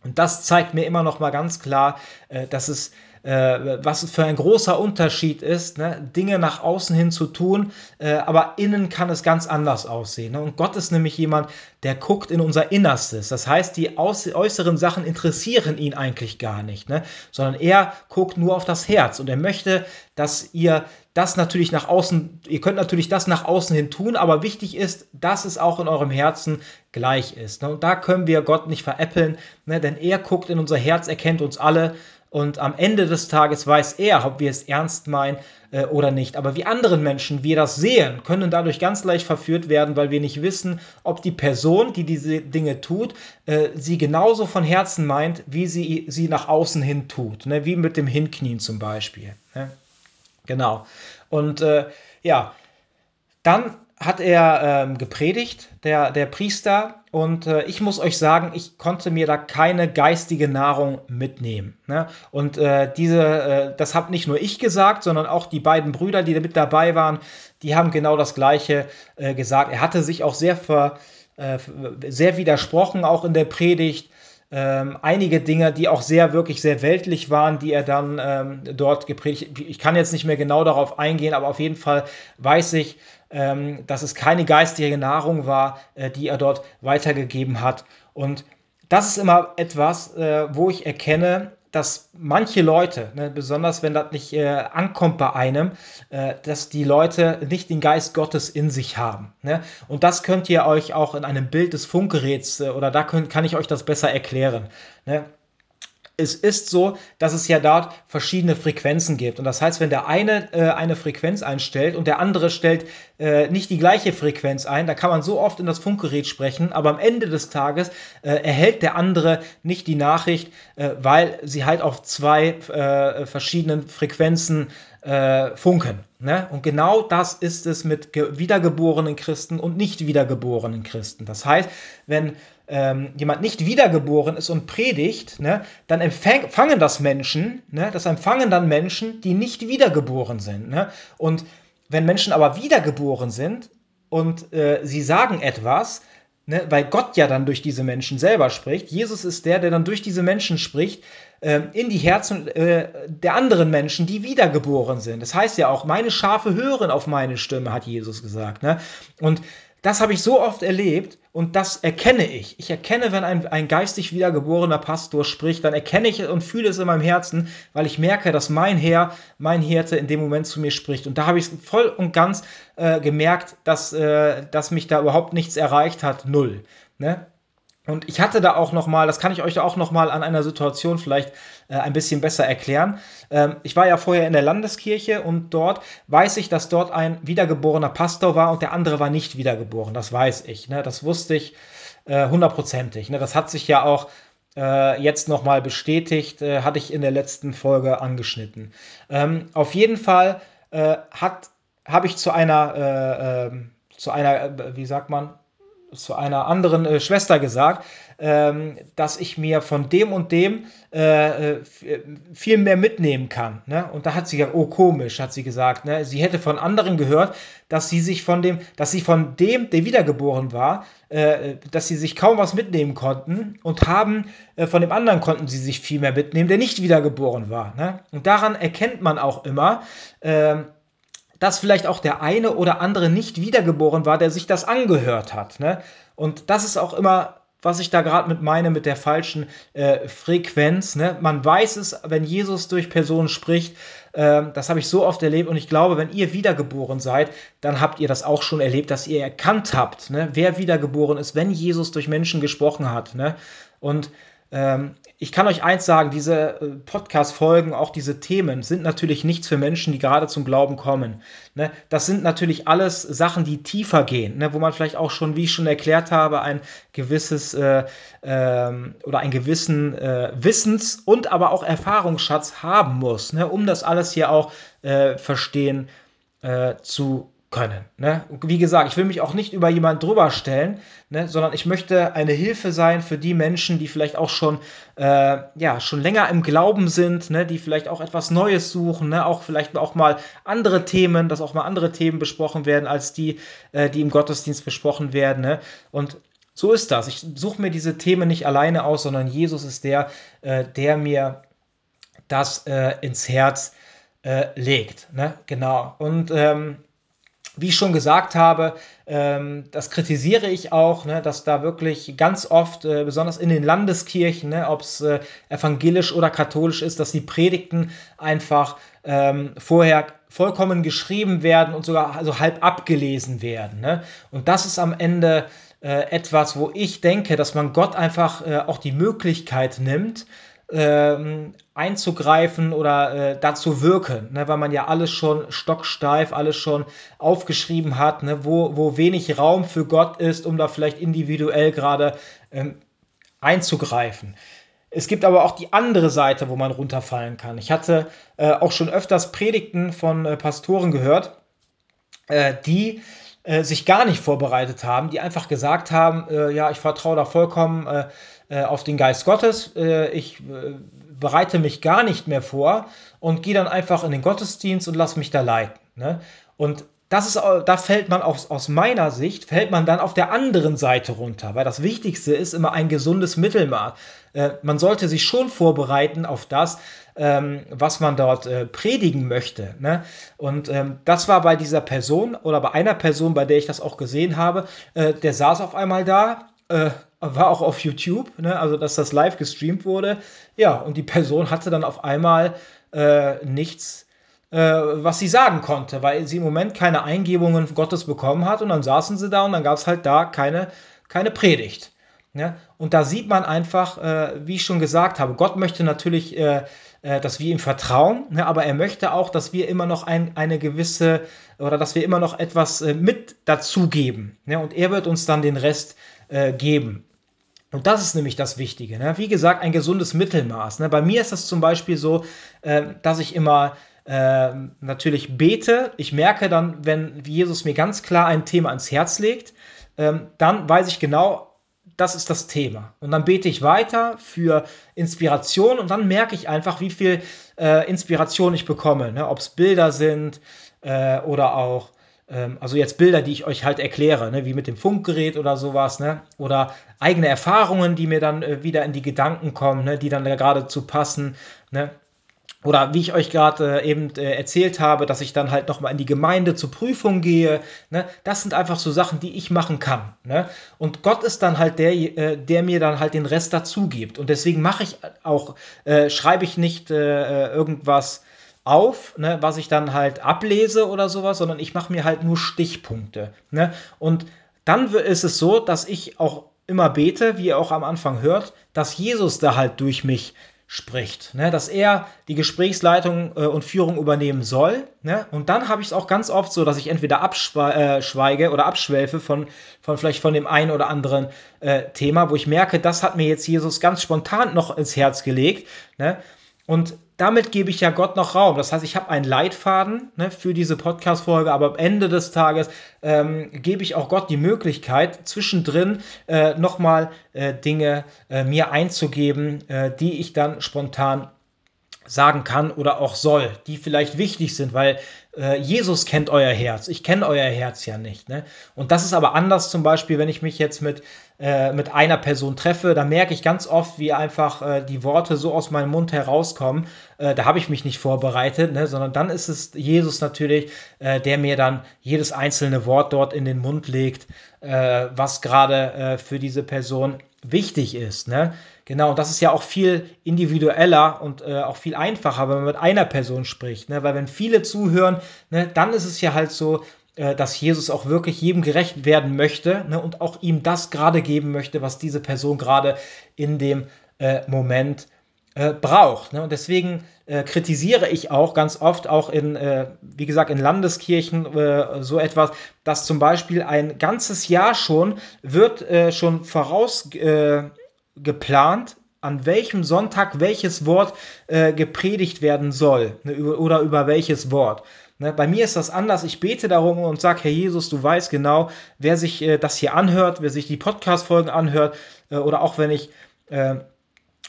Und das zeigt mir immer noch mal ganz klar, äh, dass es äh, was für ein großer Unterschied ist, ne? Dinge nach außen hin zu tun, äh, aber innen kann es ganz anders aussehen. Ne? Und Gott ist nämlich jemand, der guckt in unser Innerstes. Das heißt, die äußeren Sachen interessieren ihn eigentlich gar nicht, ne? sondern er guckt nur auf das Herz und er möchte, dass ihr das natürlich nach außen, ihr könnt natürlich das nach außen hin tun, aber wichtig ist, dass es auch in eurem Herzen gleich ist. Ne? Und da können wir Gott nicht veräppeln, ne? denn er guckt in unser Herz, er kennt uns alle und am Ende des Tages weiß er, ob wir es ernst meinen äh, oder nicht. Aber wie anderen Menschen wir das sehen, können dadurch ganz leicht verführt werden, weil wir nicht wissen, ob die Person, die diese Dinge tut, äh, sie genauso von Herzen meint, wie sie sie nach außen hin tut. Ne? Wie mit dem Hinknien zum Beispiel. Ne? Genau. Und äh, ja, dann hat er ähm, gepredigt, der, der Priester, und äh, ich muss euch sagen, ich konnte mir da keine geistige Nahrung mitnehmen. Ne? Und äh, diese, äh, das habe nicht nur ich gesagt, sondern auch die beiden Brüder, die da mit dabei waren, die haben genau das Gleiche äh, gesagt. Er hatte sich auch sehr, ver, äh, sehr widersprochen, auch in der Predigt. Ähm, einige Dinge, die auch sehr, wirklich sehr weltlich waren, die er dann ähm, dort gepredigt. Ich kann jetzt nicht mehr genau darauf eingehen, aber auf jeden Fall weiß ich, ähm, dass es keine geistige Nahrung war, äh, die er dort weitergegeben hat. Und das ist immer etwas, äh, wo ich erkenne, dass manche Leute, ne, besonders wenn das nicht äh, ankommt bei einem, äh, dass die Leute nicht den Geist Gottes in sich haben. Ne? Und das könnt ihr euch auch in einem Bild des Funkgeräts äh, oder da könnt, kann ich euch das besser erklären. Ne? Es ist so, dass es ja dort verschiedene Frequenzen gibt. Und das heißt, wenn der eine äh, eine Frequenz einstellt und der andere stellt äh, nicht die gleiche Frequenz ein, da kann man so oft in das Funkgerät sprechen, aber am Ende des Tages äh, erhält der andere nicht die Nachricht, äh, weil sie halt auf zwei äh, verschiedenen Frequenzen äh, funken. Ne? Und genau das ist es mit wiedergeborenen Christen und nicht wiedergeborenen Christen. Das heißt, wenn ähm, jemand nicht wiedergeboren ist und predigt, ne, dann empfangen das Menschen, ne, das empfangen dann Menschen, die nicht wiedergeboren sind. Ne? Und wenn Menschen aber wiedergeboren sind und äh, sie sagen etwas, ne, weil Gott ja dann durch diese Menschen selber spricht, Jesus ist der, der dann durch diese Menschen spricht, äh, in die Herzen äh, der anderen Menschen, die wiedergeboren sind. Das heißt ja auch, meine Schafe hören auf meine Stimme, hat Jesus gesagt. Ne? Und das habe ich so oft erlebt und das erkenne ich. Ich erkenne, wenn ein, ein geistig wiedergeborener Pastor spricht, dann erkenne ich und fühle es in meinem Herzen, weil ich merke, dass mein Herr, mein Hirte in dem Moment zu mir spricht. Und da habe ich voll und ganz äh, gemerkt, dass, äh, dass mich da überhaupt nichts erreicht hat. Null. Ne? Und ich hatte da auch noch mal, das kann ich euch auch noch mal an einer Situation vielleicht äh, ein bisschen besser erklären. Ähm, ich war ja vorher in der Landeskirche und dort weiß ich, dass dort ein wiedergeborener Pastor war und der andere war nicht wiedergeboren. Das weiß ich. Ne? Das wusste ich äh, hundertprozentig. Ne? Das hat sich ja auch äh, jetzt noch mal bestätigt, äh, hatte ich in der letzten Folge angeschnitten. Ähm, auf jeden Fall äh, hat habe ich zu einer äh, ähm, zu einer, wie sagt man, zu einer anderen äh, Schwester gesagt, ähm, dass ich mir von dem und dem äh, äh viel mehr mitnehmen kann. Ne? Und da hat sie gesagt, oh komisch, hat sie gesagt. Ne? Sie hätte von anderen gehört, dass sie sich von dem, dass sie von dem, der wiedergeboren war, äh, dass sie sich kaum was mitnehmen konnten und haben, äh, von dem anderen konnten sie sich viel mehr mitnehmen, der nicht wiedergeboren war. Ne? Und daran erkennt man auch immer, ähm, dass vielleicht auch der eine oder andere nicht wiedergeboren war, der sich das angehört hat. Ne? Und das ist auch immer was ich da gerade mit meine, mit der falschen äh, Frequenz. Ne? Man weiß es, wenn Jesus durch Personen spricht. Ähm, das habe ich so oft erlebt und ich glaube, wenn ihr wiedergeboren seid, dann habt ihr das auch schon erlebt, dass ihr erkannt habt, ne? wer wiedergeboren ist, wenn Jesus durch Menschen gesprochen hat. Ne? Und ich kann euch eins sagen, diese äh, Podcast-Folgen, auch diese Themen, sind natürlich nichts für Menschen, die gerade zum Glauben kommen. Ne? Das sind natürlich alles Sachen, die tiefer gehen, ne? wo man vielleicht auch schon, wie ich schon erklärt habe, ein gewisses äh, ähm, oder einen gewissen äh, Wissens- und aber auch Erfahrungsschatz haben muss, ne? um das alles hier auch äh, verstehen äh, zu können. Ne? Wie gesagt, ich will mich auch nicht über jemanden drüber stellen, ne? sondern ich möchte eine Hilfe sein für die Menschen, die vielleicht auch schon, äh, ja, schon länger im Glauben sind, ne? die vielleicht auch etwas Neues suchen, ne? auch vielleicht auch mal andere Themen, dass auch mal andere Themen besprochen werden, als die, äh, die im Gottesdienst besprochen werden. Ne? Und so ist das. Ich suche mir diese Themen nicht alleine aus, sondern Jesus ist der, äh, der mir das äh, ins Herz äh, legt. Ne? Genau. Und ähm, wie ich schon gesagt habe, ähm, das kritisiere ich auch, ne, dass da wirklich ganz oft, äh, besonders in den Landeskirchen, ne, ob es äh, evangelisch oder katholisch ist, dass die Predigten einfach ähm, vorher vollkommen geschrieben werden und sogar also halb abgelesen werden. Ne? Und das ist am Ende äh, etwas, wo ich denke, dass man Gott einfach äh, auch die Möglichkeit nimmt, ähm, einzugreifen oder äh, dazu wirken, ne, weil man ja alles schon stocksteif, alles schon aufgeschrieben hat, ne, wo, wo wenig Raum für Gott ist, um da vielleicht individuell gerade ähm, einzugreifen. Es gibt aber auch die andere Seite, wo man runterfallen kann. Ich hatte äh, auch schon öfters Predigten von äh, Pastoren gehört, äh, die äh, sich gar nicht vorbereitet haben, die einfach gesagt haben, äh, ja, ich vertraue da vollkommen auf den Geist Gottes, ich bereite mich gar nicht mehr vor und gehe dann einfach in den Gottesdienst und lasse mich da leiten. Ne? Und das ist, da fällt man aus, aus meiner Sicht, fällt man dann auf der anderen Seite runter, weil das Wichtigste ist immer ein gesundes Mittelmaß. Äh, man sollte sich schon vorbereiten auf das, ähm, was man dort äh, predigen möchte. Ne? Und ähm, das war bei dieser Person oder bei einer Person, bei der ich das auch gesehen habe, äh, der saß auf einmal da, äh, war auch auf YouTube, ne? also dass das live gestreamt wurde. Ja, und die Person hatte dann auf einmal äh, nichts, äh, was sie sagen konnte, weil sie im Moment keine Eingebungen Gottes bekommen hat und dann saßen sie da und dann gab es halt da keine, keine Predigt. Ne? Und da sieht man einfach, äh, wie ich schon gesagt habe, Gott möchte natürlich, äh, äh, dass wir ihm vertrauen, ne? aber er möchte auch, dass wir immer noch ein, eine gewisse oder dass wir immer noch etwas äh, mit dazugeben. Ne? Und er wird uns dann den Rest geben. Und das ist nämlich das Wichtige. Ne? Wie gesagt, ein gesundes Mittelmaß. Ne? Bei mir ist das zum Beispiel so, äh, dass ich immer äh, natürlich bete. Ich merke dann, wenn Jesus mir ganz klar ein Thema ans Herz legt, ähm, dann weiß ich genau, das ist das Thema. Und dann bete ich weiter für Inspiration und dann merke ich einfach, wie viel äh, Inspiration ich bekomme. Ne? Ob es Bilder sind äh, oder auch ähm, also jetzt Bilder, die ich euch halt erkläre, ne, wie mit dem Funkgerät oder sowas, ne, oder eigene Erfahrungen, die mir dann äh, wieder in die Gedanken kommen, ne, die dann da gerade passen, ne. Oder wie ich euch gerade äh, eben äh, erzählt habe, dass ich dann halt nochmal in die Gemeinde zur Prüfung gehe. Ne? Das sind einfach so Sachen, die ich machen kann. Ne? Und Gott ist dann halt der, äh, der mir dann halt den Rest dazu gibt. Und deswegen mache ich auch, äh, schreibe ich nicht äh, irgendwas auf, ne, was ich dann halt ablese oder sowas, sondern ich mache mir halt nur Stichpunkte. Ne? Und dann ist es so, dass ich auch immer bete, wie ihr auch am Anfang hört, dass Jesus da halt durch mich spricht, ne? dass er die Gesprächsleitung äh, und Führung übernehmen soll. Ne? Und dann habe ich es auch ganz oft so, dass ich entweder abschweige äh, oder abschwelfe von, von vielleicht von dem einen oder anderen äh, Thema, wo ich merke, das hat mir jetzt Jesus ganz spontan noch ins Herz gelegt. Ne? Und damit gebe ich ja Gott noch Raum. Das heißt, ich habe einen Leitfaden ne, für diese Podcast-Folge, aber am Ende des Tages ähm, gebe ich auch Gott die Möglichkeit, zwischendrin äh, nochmal äh, Dinge äh, mir einzugeben, äh, die ich dann spontan sagen kann oder auch soll, die vielleicht wichtig sind, weil äh, Jesus kennt euer Herz. Ich kenne euer Herz ja nicht. Ne? Und das ist aber anders zum Beispiel, wenn ich mich jetzt mit, äh, mit einer Person treffe, da merke ich ganz oft, wie einfach äh, die Worte so aus meinem Mund herauskommen. Äh, da habe ich mich nicht vorbereitet, ne? sondern dann ist es Jesus natürlich, äh, der mir dann jedes einzelne Wort dort in den Mund legt, was gerade für diese Person wichtig ist. Ne? Genau, und das ist ja auch viel individueller und äh, auch viel einfacher, wenn man mit einer Person spricht. Ne? Weil wenn viele zuhören, ne, dann ist es ja halt so, äh, dass Jesus auch wirklich jedem gerecht werden möchte ne? und auch ihm das gerade geben möchte, was diese Person gerade in dem äh, Moment äh, braucht. Ne? Und deswegen äh, kritisiere ich auch ganz oft, auch in, äh, wie gesagt, in Landeskirchen so etwas, dass zum Beispiel ein ganzes Jahr schon wird schon vorausgeplant, äh, an welchem Sonntag welches Wort gepredigt werden soll ne? oder über welches Wort. Ne, bei mir ist das anders. Ich bete darum und sage, Herr Jesus, du weißt genau, wer sich äh, das hier anhört, wer sich die Podcast-Folgen anhört, äh, oder auch wenn ich äh,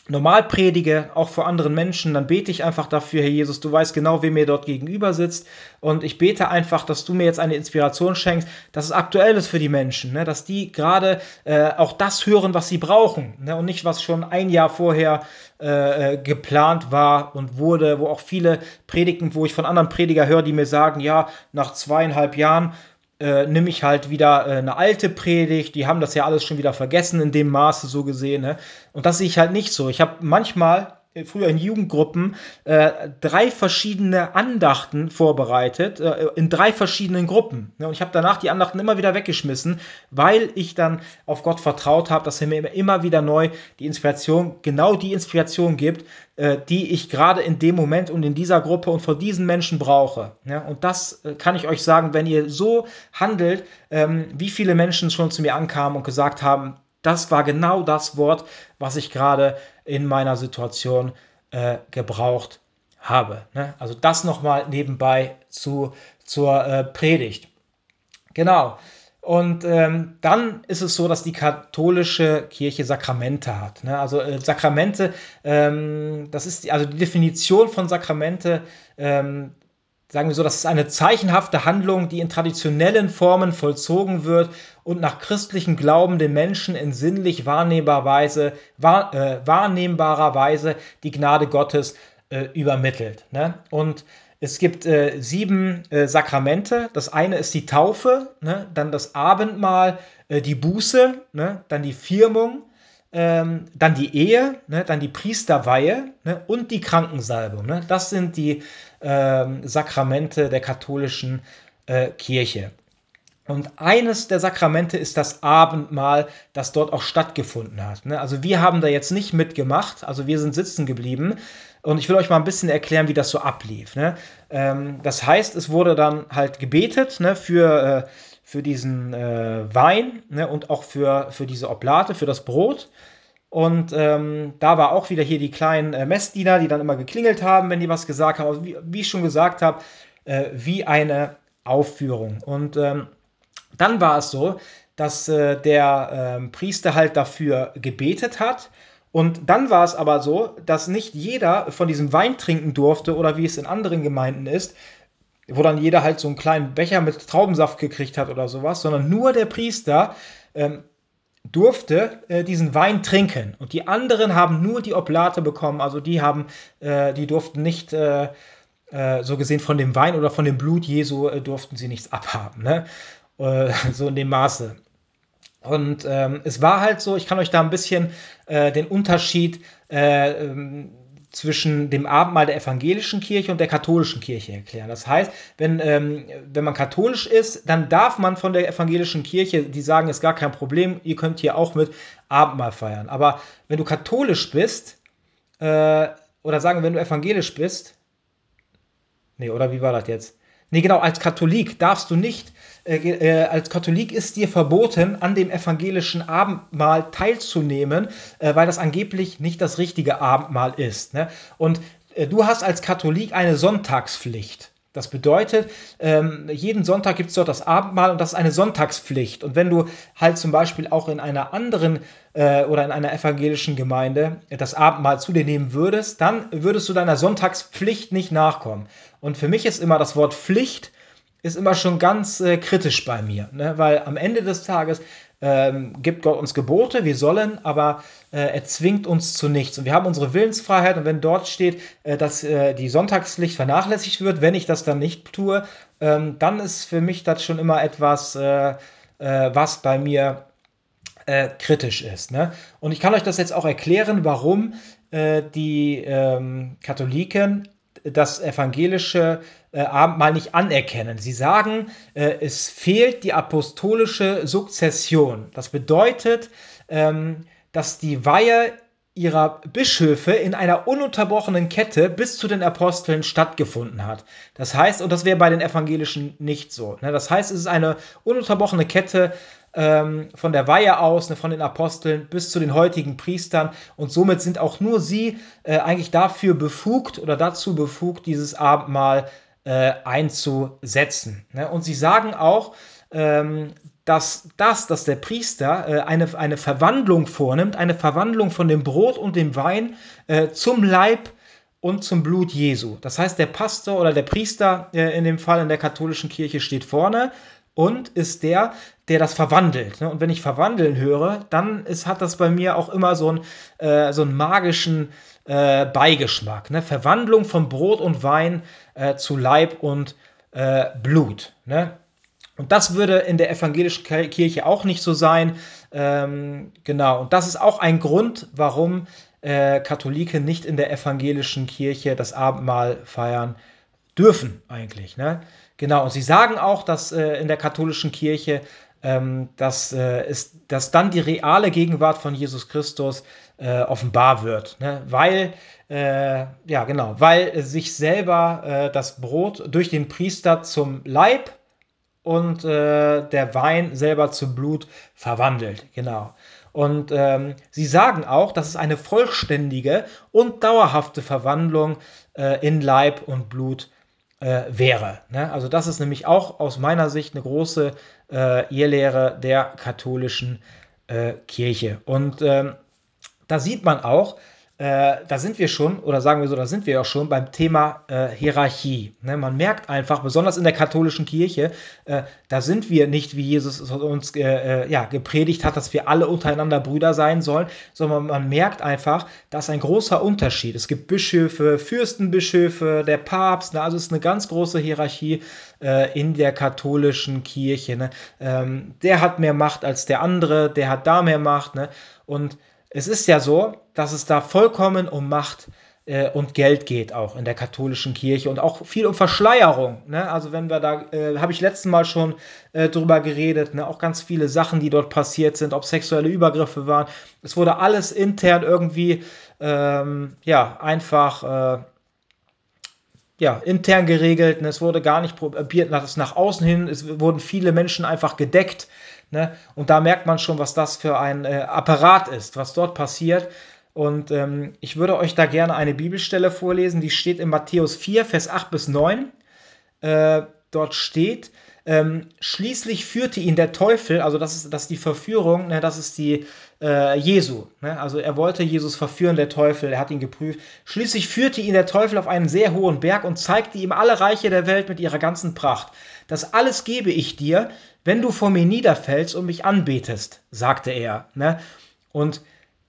normal predige, auch vor anderen Menschen, dann bete ich einfach dafür, Herr Jesus, du weißt genau, wer mir dort gegenüber sitzt. Und ich bete einfach, dass du mir jetzt eine Inspiration schenkst, dass es aktuell ist für die Menschen, ne? dass die gerade äh, auch das hören, was sie brauchen. Ne? Und nicht, was schon ein Jahr vorher äh, äh geplant war und wurde, wo auch viele Predigten, wo ich von anderen Prediger höre, die mir sagen, ja, nach zweieinhalb Jahren äh, nehme ich halt wieder äh, eine alte Predigt. Die haben das ja alles schon wieder vergessen in dem Maße so gesehen. Ne? Und das sehe ich halt nicht so. Ich habe manchmal früher in Jugendgruppen äh, drei verschiedene Andachten vorbereitet, äh, in drei verschiedenen Gruppen. Ja, und ich habe danach die Andachten immer wieder weggeschmissen, weil ich dann auf Gott vertraut habe, dass er mir immer wieder neu die Inspiration, genau die Inspiration gibt, äh, die ich gerade in dem Moment und in dieser Gruppe und vor diesen Menschen brauche. Ja, und das äh, kann ich euch sagen, wenn ihr so handelt, ähm, wie viele Menschen schon zu mir ankamen und gesagt haben, das war genau das Wort, was ich gerade in meiner Situation äh, gebraucht habe. Ne? Also das nochmal nebenbei zu, zur äh, Predigt. Genau. Und ähm, dann ist es so, dass die katholische Kirche Sakramente hat. Ne? Also äh, Sakramente, ähm, das ist die, also die Definition von Sakramente ähm, sagen wir so, das ist eine zeichenhafte Handlung, die in traditionellen Formen vollzogen wird und nach christlichem Glauben den Menschen in sinnlich wahrnehmbarer Weise, wahr, äh, wahrnehmbarer Weise die Gnade Gottes äh, übermittelt. Ne? Und es gibt äh, sieben äh, Sakramente. Das eine ist die Taufe, ne? dann das Abendmahl, äh, die Buße, ne? dann die Firmung, ähm, dann die Ehe, ne? dann die Priesterweihe ne? und die Krankensalbung. Ne? Das sind die Sakramente der katholischen äh, Kirche. Und eines der Sakramente ist das Abendmahl, das dort auch stattgefunden hat. Ne? Also wir haben da jetzt nicht mitgemacht, also wir sind sitzen geblieben. Und ich will euch mal ein bisschen erklären, wie das so ablief. Ne? Ähm, das heißt, es wurde dann halt gebetet ne, für, äh, für diesen äh, Wein und auch für, für diese Oblate, für das Brot. Und ähm, da war auch wieder hier die kleinen äh, Messdiener, die dann immer geklingelt haben, wenn die was gesagt haben. Also wie, wie ich schon gesagt habe, äh, wie eine Aufführung. Und ähm, dann war es so, dass äh, der ähm, Priester halt dafür gebetet hat. Und dann war es aber so, dass nicht jeder von diesem Wein trinken durfte oder wie es in anderen Gemeinden ist, wo dann jeder halt so einen kleinen Becher mit Traubensaft gekriegt hat oder sowas, sondern nur der Priester ähm, durfte äh, diesen Wein trinken und die anderen haben nur die Oblate bekommen, also die haben, äh, die durften nicht äh, äh so gesehen von dem Wein oder von dem Blut Jesu äh, durften sie nichts abhaben, ne? Äh, so in dem Maße. Und ähm, es war halt so, ich kann euch da ein bisschen den Unterschied ähm, zwischen dem Abendmahl der evangelischen Kirche und der katholischen Kirche erklären. Das heißt, wenn, ähm, wenn man katholisch ist, dann darf man von der evangelischen Kirche, die sagen, ist gar kein Problem, ihr könnt hier auch mit Abendmahl feiern. Aber wenn du katholisch bist, äh, oder sagen, wenn du evangelisch bist, nee, oder wie war das jetzt? Nee, genau, als Katholik darfst du nicht, äh, äh, als Katholik ist dir verboten, an dem evangelischen Abendmahl teilzunehmen, äh, weil das angeblich nicht das richtige Abendmahl ist. Ne? Und äh, du hast als Katholik eine Sonntagspflicht. Das bedeutet, ähm, jeden Sonntag gibt es dort das Abendmahl und das ist eine Sonntagspflicht. Und wenn du halt zum Beispiel auch in einer anderen äh, oder in einer evangelischen Gemeinde das Abendmahl zu dir nehmen würdest, dann würdest du deiner Sonntagspflicht nicht nachkommen. Und für mich ist immer das Wort Pflicht ist immer schon ganz äh, kritisch bei mir, ne? weil am Ende des Tages ähm, gibt Gott uns Gebote, wir sollen, aber äh, er zwingt uns zu nichts. Und wir haben unsere Willensfreiheit und wenn dort steht, äh, dass äh, die Sonntagspflicht vernachlässigt wird, wenn ich das dann nicht tue, ähm, dann ist für mich das schon immer etwas, äh, äh, was bei mir äh, kritisch ist. Ne? Und ich kann euch das jetzt auch erklären, warum die ähm, Katholiken das evangelische äh, Abendmahl nicht anerkennen. Sie sagen, äh, es fehlt die apostolische Sukzession. Das bedeutet, ähm, dass die Weihe ihrer Bischöfe in einer ununterbrochenen Kette bis zu den Aposteln stattgefunden hat. Das heißt, und das wäre bei den Evangelischen nicht so. Ne? Das heißt, es ist eine ununterbrochene Kette ähm, von der Weihe aus, ne, von den Aposteln bis zu den heutigen Priestern. Und somit sind auch nur sie äh, eigentlich dafür befugt oder dazu befugt, dieses Abendmahl äh, einzusetzen. Ne? Und sie sagen auch, ähm, dass das, dass der Priester äh, eine, eine Verwandlung vornimmt, eine Verwandlung von dem Brot und dem Wein äh, zum Leib und zum Blut Jesu. Das heißt, der Pastor oder der Priester äh, in dem Fall in der katholischen Kirche steht vorne und ist der, der das verwandelt. Ne? Und wenn ich verwandeln höre, dann ist, hat das bei mir auch immer so, ein, äh, so einen magischen äh, Beigeschmack. Ne? Verwandlung von Brot und Wein äh, zu Leib und äh, Blut. Ne? Und das würde in der evangelischen Kirche auch nicht so sein. Ähm, genau, und das ist auch ein Grund, warum äh, Katholiken nicht in der evangelischen Kirche das Abendmahl feiern dürfen, eigentlich. Ne? Genau, und sie sagen auch, dass äh, in der katholischen Kirche ähm, dass, äh, ist, dass dann die reale Gegenwart von Jesus Christus äh, offenbar wird. Ne? Weil, äh, ja, genau, weil sich selber äh, das Brot durch den Priester zum Leib und äh, der Wein selber zu Blut verwandelt. Genau. Und ähm, sie sagen auch, dass es eine vollständige und dauerhafte Verwandlung in Leib und Blut äh, wäre. Ne? Also das ist nämlich auch aus meiner Sicht eine große äh, Irrlehre der katholischen äh, Kirche. Und ähm, da sieht man auch, äh, da sind wir schon, oder sagen wir so, da sind wir auch schon beim Thema äh, Hierarchie. Ne? Man merkt einfach, besonders in der katholischen Kirche, äh, da sind wir nicht, wie Jesus uns äh, äh, ja, gepredigt hat, dass wir alle untereinander Brüder sein sollen, sondern man merkt einfach, da ist ein großer Unterschied. Es gibt Bischöfe, Fürstenbischöfe, der Papst, ne? also es ist eine ganz große Hierarchie in der katholischen Kirche. Ne? Ähm, der hat mehr Macht als der andere, der hat da mehr Macht. Ne? Und es ist ja so, dass es da vollkommen um Macht äh, und Geld geht, auch in der katholischen Kirche und auch viel um Verschleierung. Ne? Also, wenn wir da, äh, habe ich letzten Mal schon äh, drüber geredet, ne? auch ganz viele Sachen, die dort passiert sind, ob sexuelle Übergriffe waren. Es wurde alles intern irgendwie, ähm, ja, einfach. Äh, ja, intern geregelt, ne? es wurde gar nicht probiert, das nach außen hin, es wurden viele Menschen einfach gedeckt, Ne? Und da merkt man schon, was das für ein äh, Apparat ist, was dort passiert. Und ähm, ich würde euch da gerne eine Bibelstelle vorlesen, die steht in Matthäus 4, Vers 8 bis 9. Äh, dort steht, ähm, schließlich führte ihn der Teufel, also das ist, das ist die Verführung, ne, das ist die äh, Jesu. Ne? Also er wollte Jesus verführen, der Teufel, er hat ihn geprüft. Schließlich führte ihn der Teufel auf einen sehr hohen Berg und zeigte ihm alle Reiche der Welt mit ihrer ganzen Pracht. Das alles gebe ich dir, wenn du vor mir niederfällst und mich anbetest, sagte er. Ne? Und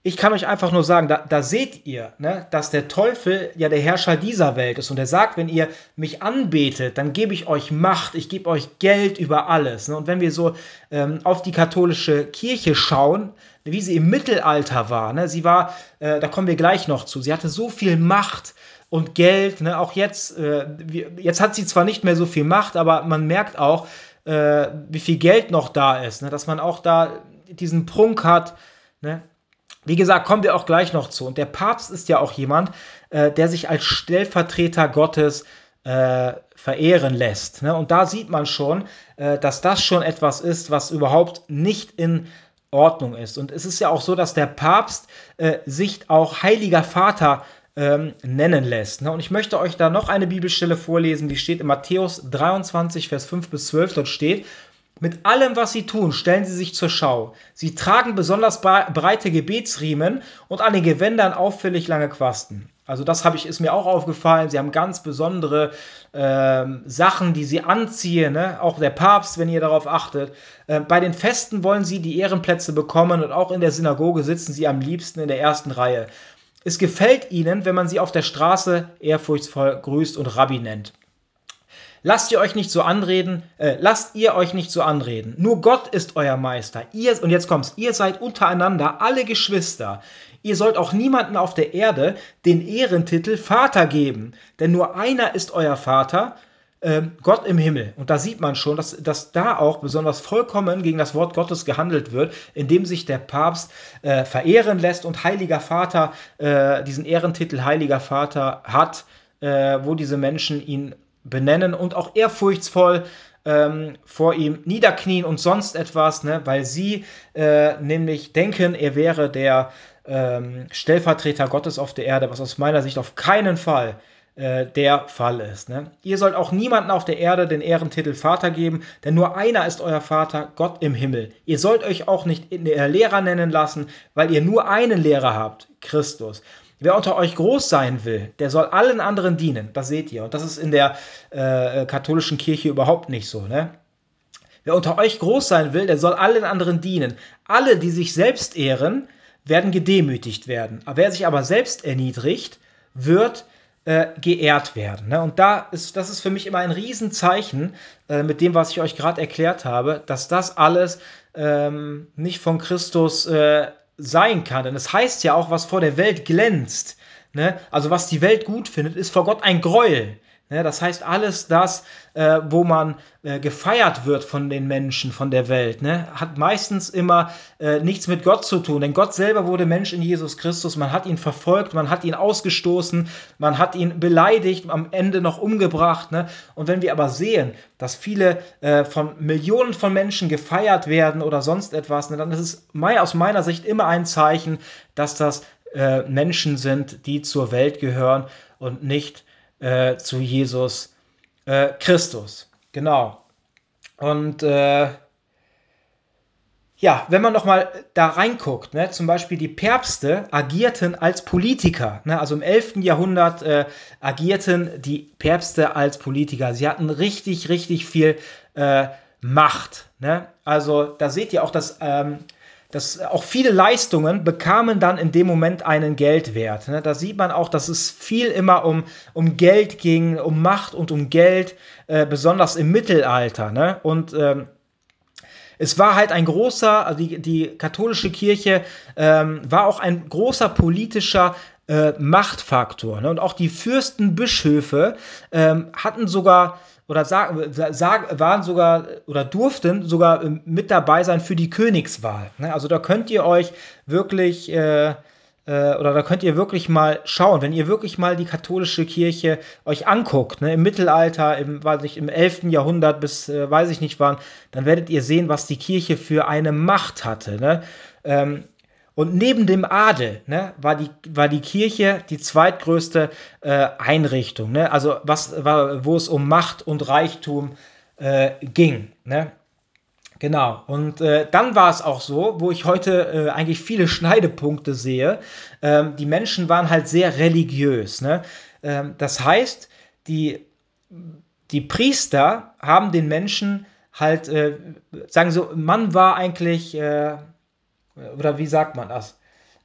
ich kann euch einfach nur sagen, da, da seht ihr, ne, dass der Teufel ja der Herrscher dieser Welt ist. Und er sagt, wenn ihr mich anbetet, dann gebe ich euch Macht, ich gebe euch Geld über alles. Ne? Und wenn wir so ähm, auf die katholische Kirche schauen, wie sie im Mittelalter war, ne, sie war, äh, da kommen wir gleich noch zu, sie hatte so viel Macht und Geld, ne, auch jetzt, äh, jetzt hat sie zwar nicht mehr so viel Macht, aber man merkt auch, äh, wie viel Geld noch da ist, ne? dass man auch da diesen Prunk hat. Ne? Wie gesagt, kommen wir auch gleich noch zu. Und der Papst ist ja auch jemand, äh, der sich als Stellvertreter Gottes äh, verehren lässt. Ne? Und da sieht man schon, äh, dass das schon etwas ist, was überhaupt nicht in Ordnung ist. Und es ist ja auch so, dass der Papst äh, sich auch Heiliger Vater ähm, nennen lässt. Ne? Und ich möchte euch da noch eine Bibelstelle vorlesen, die steht in Matthäus 23, Vers 5 bis 12. Dort steht, mit allem, was sie tun, stellen sie sich zur Schau. Sie tragen besonders breite Gebetsriemen und an den Gewändern auffällig lange Quasten. Also das habe ich ist mir auch aufgefallen. Sie haben ganz besondere äh, Sachen, die sie anziehen. Ne? Auch der Papst, wenn ihr darauf achtet. Äh, bei den Festen wollen sie die Ehrenplätze bekommen und auch in der Synagoge sitzen sie am liebsten in der ersten Reihe. Es gefällt ihnen, wenn man sie auf der Straße ehrfurchtsvoll grüßt und Rabbi nennt. Lasst ihr euch nicht so anreden, äh, lasst ihr euch nicht so anreden. Nur Gott ist euer Meister. Ihr, und jetzt kommt's, ihr seid untereinander alle Geschwister. Ihr sollt auch niemanden auf der Erde den Ehrentitel Vater geben, denn nur einer ist euer Vater, äh, Gott im Himmel. Und da sieht man schon, dass, dass da auch besonders vollkommen gegen das Wort Gottes gehandelt wird, indem sich der Papst äh, verehren lässt und Heiliger Vater äh, diesen Ehrentitel Heiliger Vater hat, äh, wo diese Menschen ihn benennen und auch ehrfurchtsvoll ähm, vor ihm niederknien und sonst etwas, ne, weil sie äh, nämlich denken, er wäre der ähm, Stellvertreter Gottes auf der Erde, was aus meiner Sicht auf keinen Fall äh, der Fall ist. Ne? Ihr sollt auch niemanden auf der Erde den Ehrentitel Vater geben, denn nur einer ist euer Vater, Gott im Himmel. Ihr sollt euch auch nicht Lehrer nennen lassen, weil ihr nur einen Lehrer habt, Christus. Wer unter euch groß sein will, der soll allen anderen dienen. Das seht ihr. Und das ist in der äh, katholischen Kirche überhaupt nicht so. Ne? Wer unter euch groß sein will, der soll allen anderen dienen. Alle, die sich selbst ehren, werden gedemütigt werden. Wer sich aber selbst erniedrigt, wird äh, geehrt werden. Ne? Und da ist, das ist für mich immer ein Riesenzeichen äh, mit dem, was ich euch gerade erklärt habe, dass das alles ähm, nicht von Christus äh, sein kann. Denn es heißt ja auch, was vor der Welt glänzt. Ne? Also was die Welt gut findet, ist vor Gott ein Gräuel. Ne? Das heißt, alles das, äh, wo man äh, gefeiert wird von den Menschen, von der Welt, ne? hat meistens immer äh, nichts mit Gott zu tun. Denn Gott selber wurde Mensch in Jesus Christus. Man hat ihn verfolgt, man hat ihn ausgestoßen, man hat ihn beleidigt, am Ende noch umgebracht. Ne? Und wenn wir aber sehen, dass viele äh, von Millionen von Menschen gefeiert werden oder sonst etwas, ne, dann ist es aus meiner Sicht immer ein Zeichen, dass das äh, Menschen sind, die zur Welt gehören und nicht äh, zu Jesus äh, Christus. Genau. Und äh, ja, wenn man nochmal da reinguckt, ne, zum Beispiel die Päpste agierten als Politiker. Ne, also im 11. Jahrhundert äh, agierten die Päpste als Politiker. Sie hatten richtig, richtig viel äh, Macht. Ne? Also da seht ihr auch, dass ähm, dass auch viele Leistungen bekamen dann in dem Moment einen Geldwert. Ne? Da sieht man auch, dass es viel immer um, um Geld ging, um Macht und um Geld, äh, besonders im Mittelalter. Ne? Und ähm, es war halt ein großer, also die, die katholische Kirche ähm, war auch ein großer politischer äh, Machtfaktor. Ne? Und auch die Fürstenbischöfe ähm, hatten sogar oder sag, sag, waren sogar oder durften sogar ähm, mit dabei sein für die Königswahl. Ne? Also da könnt ihr euch wirklich äh, äh, oder da könnt ihr wirklich mal schauen, wenn ihr wirklich mal die katholische Kirche euch anguckt, ne, im Mittelalter, im, weiß ich, im 11. Jahrhundert bis äh, weiß ich nicht wann, dann werdet ihr sehen, was die Kirche für eine Macht hatte. Ne? Ähm, und neben dem Adel ne, war, die, war die Kirche die zweitgrößte äh, Einrichtung, ne? also was, war, wo es um Macht und Reichtum äh, ging. Ne? Genau, und äh, dann war es auch so, wo ich heute äh, eigentlich viele Schneidepunkte sehe, ähm, die Menschen waren halt sehr religiös. Ne? Ähm, das heißt, die, die Priester haben den Menschen halt, äh, sagen so, man war eigentlich äh, oder wie sagt man das?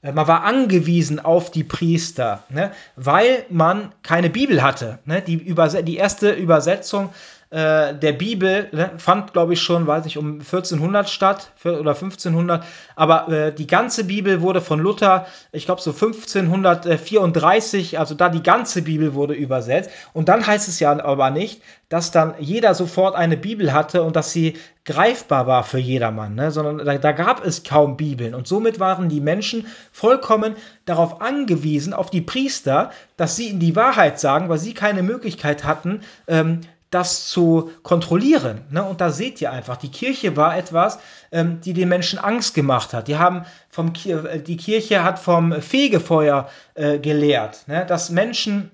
Äh, man war angewiesen auf die Priester, ne? weil man keine Bibel hatte. Ne? Die, die erste Übersetzung äh, der Bibel ne, fand, glaube ich, schon, weiß ich, um 1400 statt oder 1500. Aber äh, die ganze Bibel wurde von Luther, ich glaube, so 1534, also da die ganze Bibel wurde übersetzt. Und dann heißt es ja aber nicht, dass dann jeder sofort eine Bibel hatte und dass sie greifbar war für jedermann, ne? sondern da, da, gab es kaum Bibeln. Und somit waren die Menschen vollkommen darauf angewiesen, auf die Priester, dass sie ihnen die Wahrheit sagen, weil sie keine Möglichkeit hatten, ähm, das zu kontrollieren. Ne? Und da seht ihr einfach, die Kirche war etwas, ähm, die den Menschen Angst gemacht hat. Die, haben vom äh, die Kirche hat vom Fegefeuer äh, gelehrt, ne? dass Menschen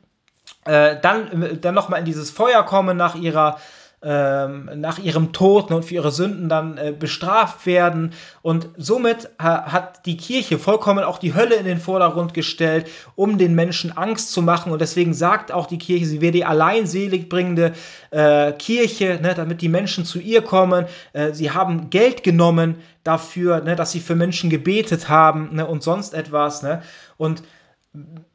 äh, dann, äh, dann nochmal in dieses Feuer kommen nach ihrer ähm, nach ihrem Tod und für ihre Sünden dann äh, bestraft werden. Und somit ha hat die Kirche vollkommen auch die Hölle in den Vordergrund gestellt, um den Menschen Angst zu machen. Und deswegen sagt auch die Kirche, sie wäre die alleinselig bringende äh, Kirche, ne, damit die Menschen zu ihr kommen. Äh, sie haben Geld genommen dafür, ne, dass sie für Menschen gebetet haben ne, und sonst etwas. Ne. Und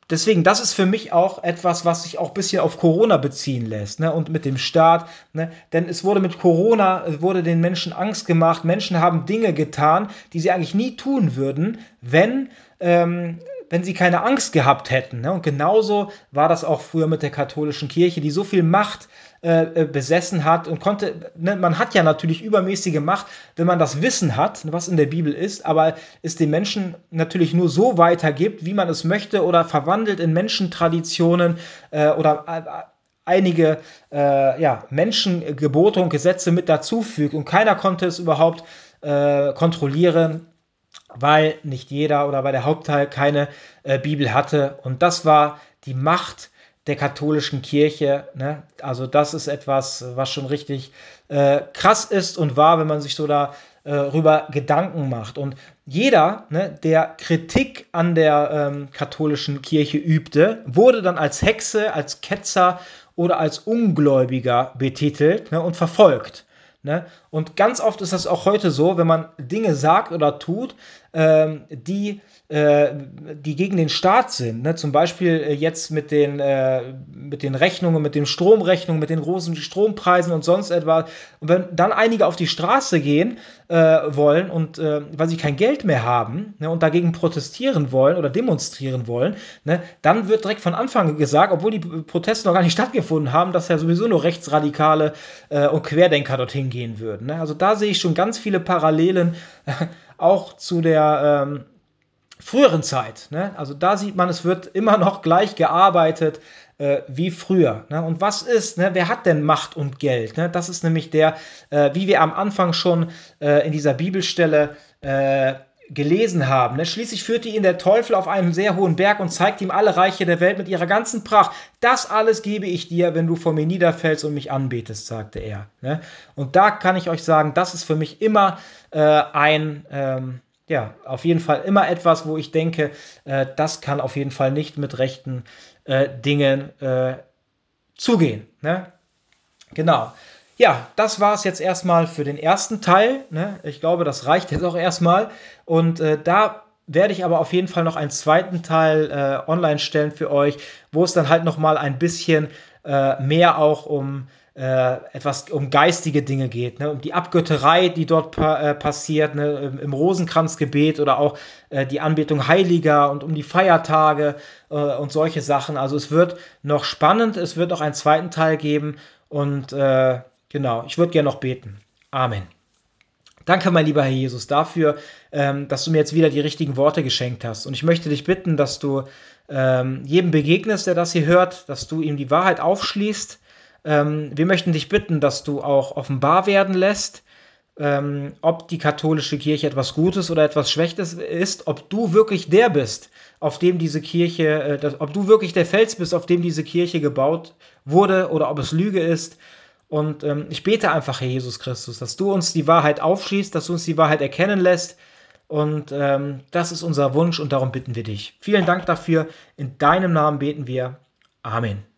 deswegen, das ist für mich auch etwas, was sich auch ein bisschen auf Corona beziehen lässt, ne? Und mit dem Staat, ne? Denn es wurde mit Corona, wurde den Menschen Angst gemacht. Menschen haben Dinge getan, die sie eigentlich nie tun würden, wenn, ähm, wenn sie keine Angst gehabt hätten. Ne? Und genauso war das auch früher mit der katholischen Kirche, die so viel Macht äh, äh, besessen hat und konnte, ne, man hat ja natürlich übermäßige Macht, wenn man das Wissen hat, was in der Bibel ist, aber es den Menschen natürlich nur so weitergibt, wie man es möchte oder verwandelt in Menschentraditionen äh, oder äh, einige äh, ja, Menschengebote und Gesetze mit dazufügt und keiner konnte es überhaupt äh, kontrollieren, weil nicht jeder oder weil der Hauptteil keine äh, Bibel hatte. Und das war die Macht der katholischen Kirche. Ne? Also das ist etwas, was schon richtig äh, krass ist und war, wenn man sich so darüber äh, Gedanken macht. Und jeder, ne, der Kritik an der ähm, katholischen Kirche übte, wurde dann als Hexe, als Ketzer oder als Ungläubiger betitelt ne, und verfolgt. Ne? Und ganz oft ist das auch heute so, wenn man Dinge sagt oder tut, die äh, die gegen den Staat sind. Ne? Zum Beispiel äh, jetzt mit den, äh, mit den Rechnungen, mit den Stromrechnungen, mit den großen Strompreisen und sonst etwas. Und wenn dann einige auf die Straße gehen wollen und weil sie kein Geld mehr haben ne, und dagegen protestieren wollen oder demonstrieren wollen, ne, dann wird direkt von Anfang gesagt, obwohl die Proteste noch gar nicht stattgefunden haben, dass ja sowieso nur Rechtsradikale und Querdenker dorthin gehen würden. Ne? Also da sehe ich schon ganz viele Parallelen auch zu der ähm, früheren Zeit. Ne? Also da sieht man, es wird immer noch gleich gearbeitet äh, wie früher. Ne? Und was ist, ne? wer hat denn Macht und Geld? Ne? Das ist nämlich der, äh, wie wir am Anfang schon äh, in dieser Bibelstelle äh, gelesen haben. Ne? Schließlich führte ihn der Teufel auf einen sehr hohen Berg und zeigte ihm alle Reiche der Welt mit ihrer ganzen Pracht. Das alles gebe ich dir, wenn du vor mir niederfällst und mich anbetest, sagte er. Ne? Und da kann ich euch sagen, das ist für mich immer äh, ein, ähm, ja, auf jeden Fall immer etwas, wo ich denke, äh, das kann auf jeden Fall nicht mit rechten äh, Dingen äh, zugehen. Ne? Genau. Ja, das war es jetzt erstmal für den ersten Teil. Ne? Ich glaube, das reicht jetzt auch erstmal. Und äh, da werde ich aber auf jeden Fall noch einen zweiten Teil äh, online stellen für euch, wo es dann halt noch mal ein bisschen äh, mehr auch um äh, etwas um geistige Dinge geht, ne? um die Abgötterei, die dort pa äh, passiert, ne? Im, Rosenkranzgebet oder auch äh, die Anbetung Heiliger und um die Feiertage und solche Sachen. Also es wird noch spannend, es wird noch einen zweiten Teil geben und äh, genau, ich würde gerne noch beten. Amen. Danke, mein lieber Herr Jesus, dafür, ähm, dass du mir jetzt wieder die richtigen Worte geschenkt hast. Und ich möchte dich bitten, dass du ähm, jedem begegnest, der das hier hört, dass du ihm die Wahrheit aufschließt, ähm, wir möchten dich bitten, dass du auch offenbar werden lässt, ob die katholische Kirche etwas Gutes oder etwas Schlechtes ist, ob du wirklich der bist, auf dem diese Kirche, äh, ob du wirklich der Fels bist, auf dem diese Kirche gebaut wurde oder ob es Lüge ist. Und ähm, ich bete einfach, Herr Jesus Christus, dass du uns die Wahrheit aufschließt, dass du uns die Wahrheit erkennen lässt. Und ähm, das ist unser Wunsch und darum bitten wir dich. Vielen Dank dafür. In deinem Namen beten wir. Amen.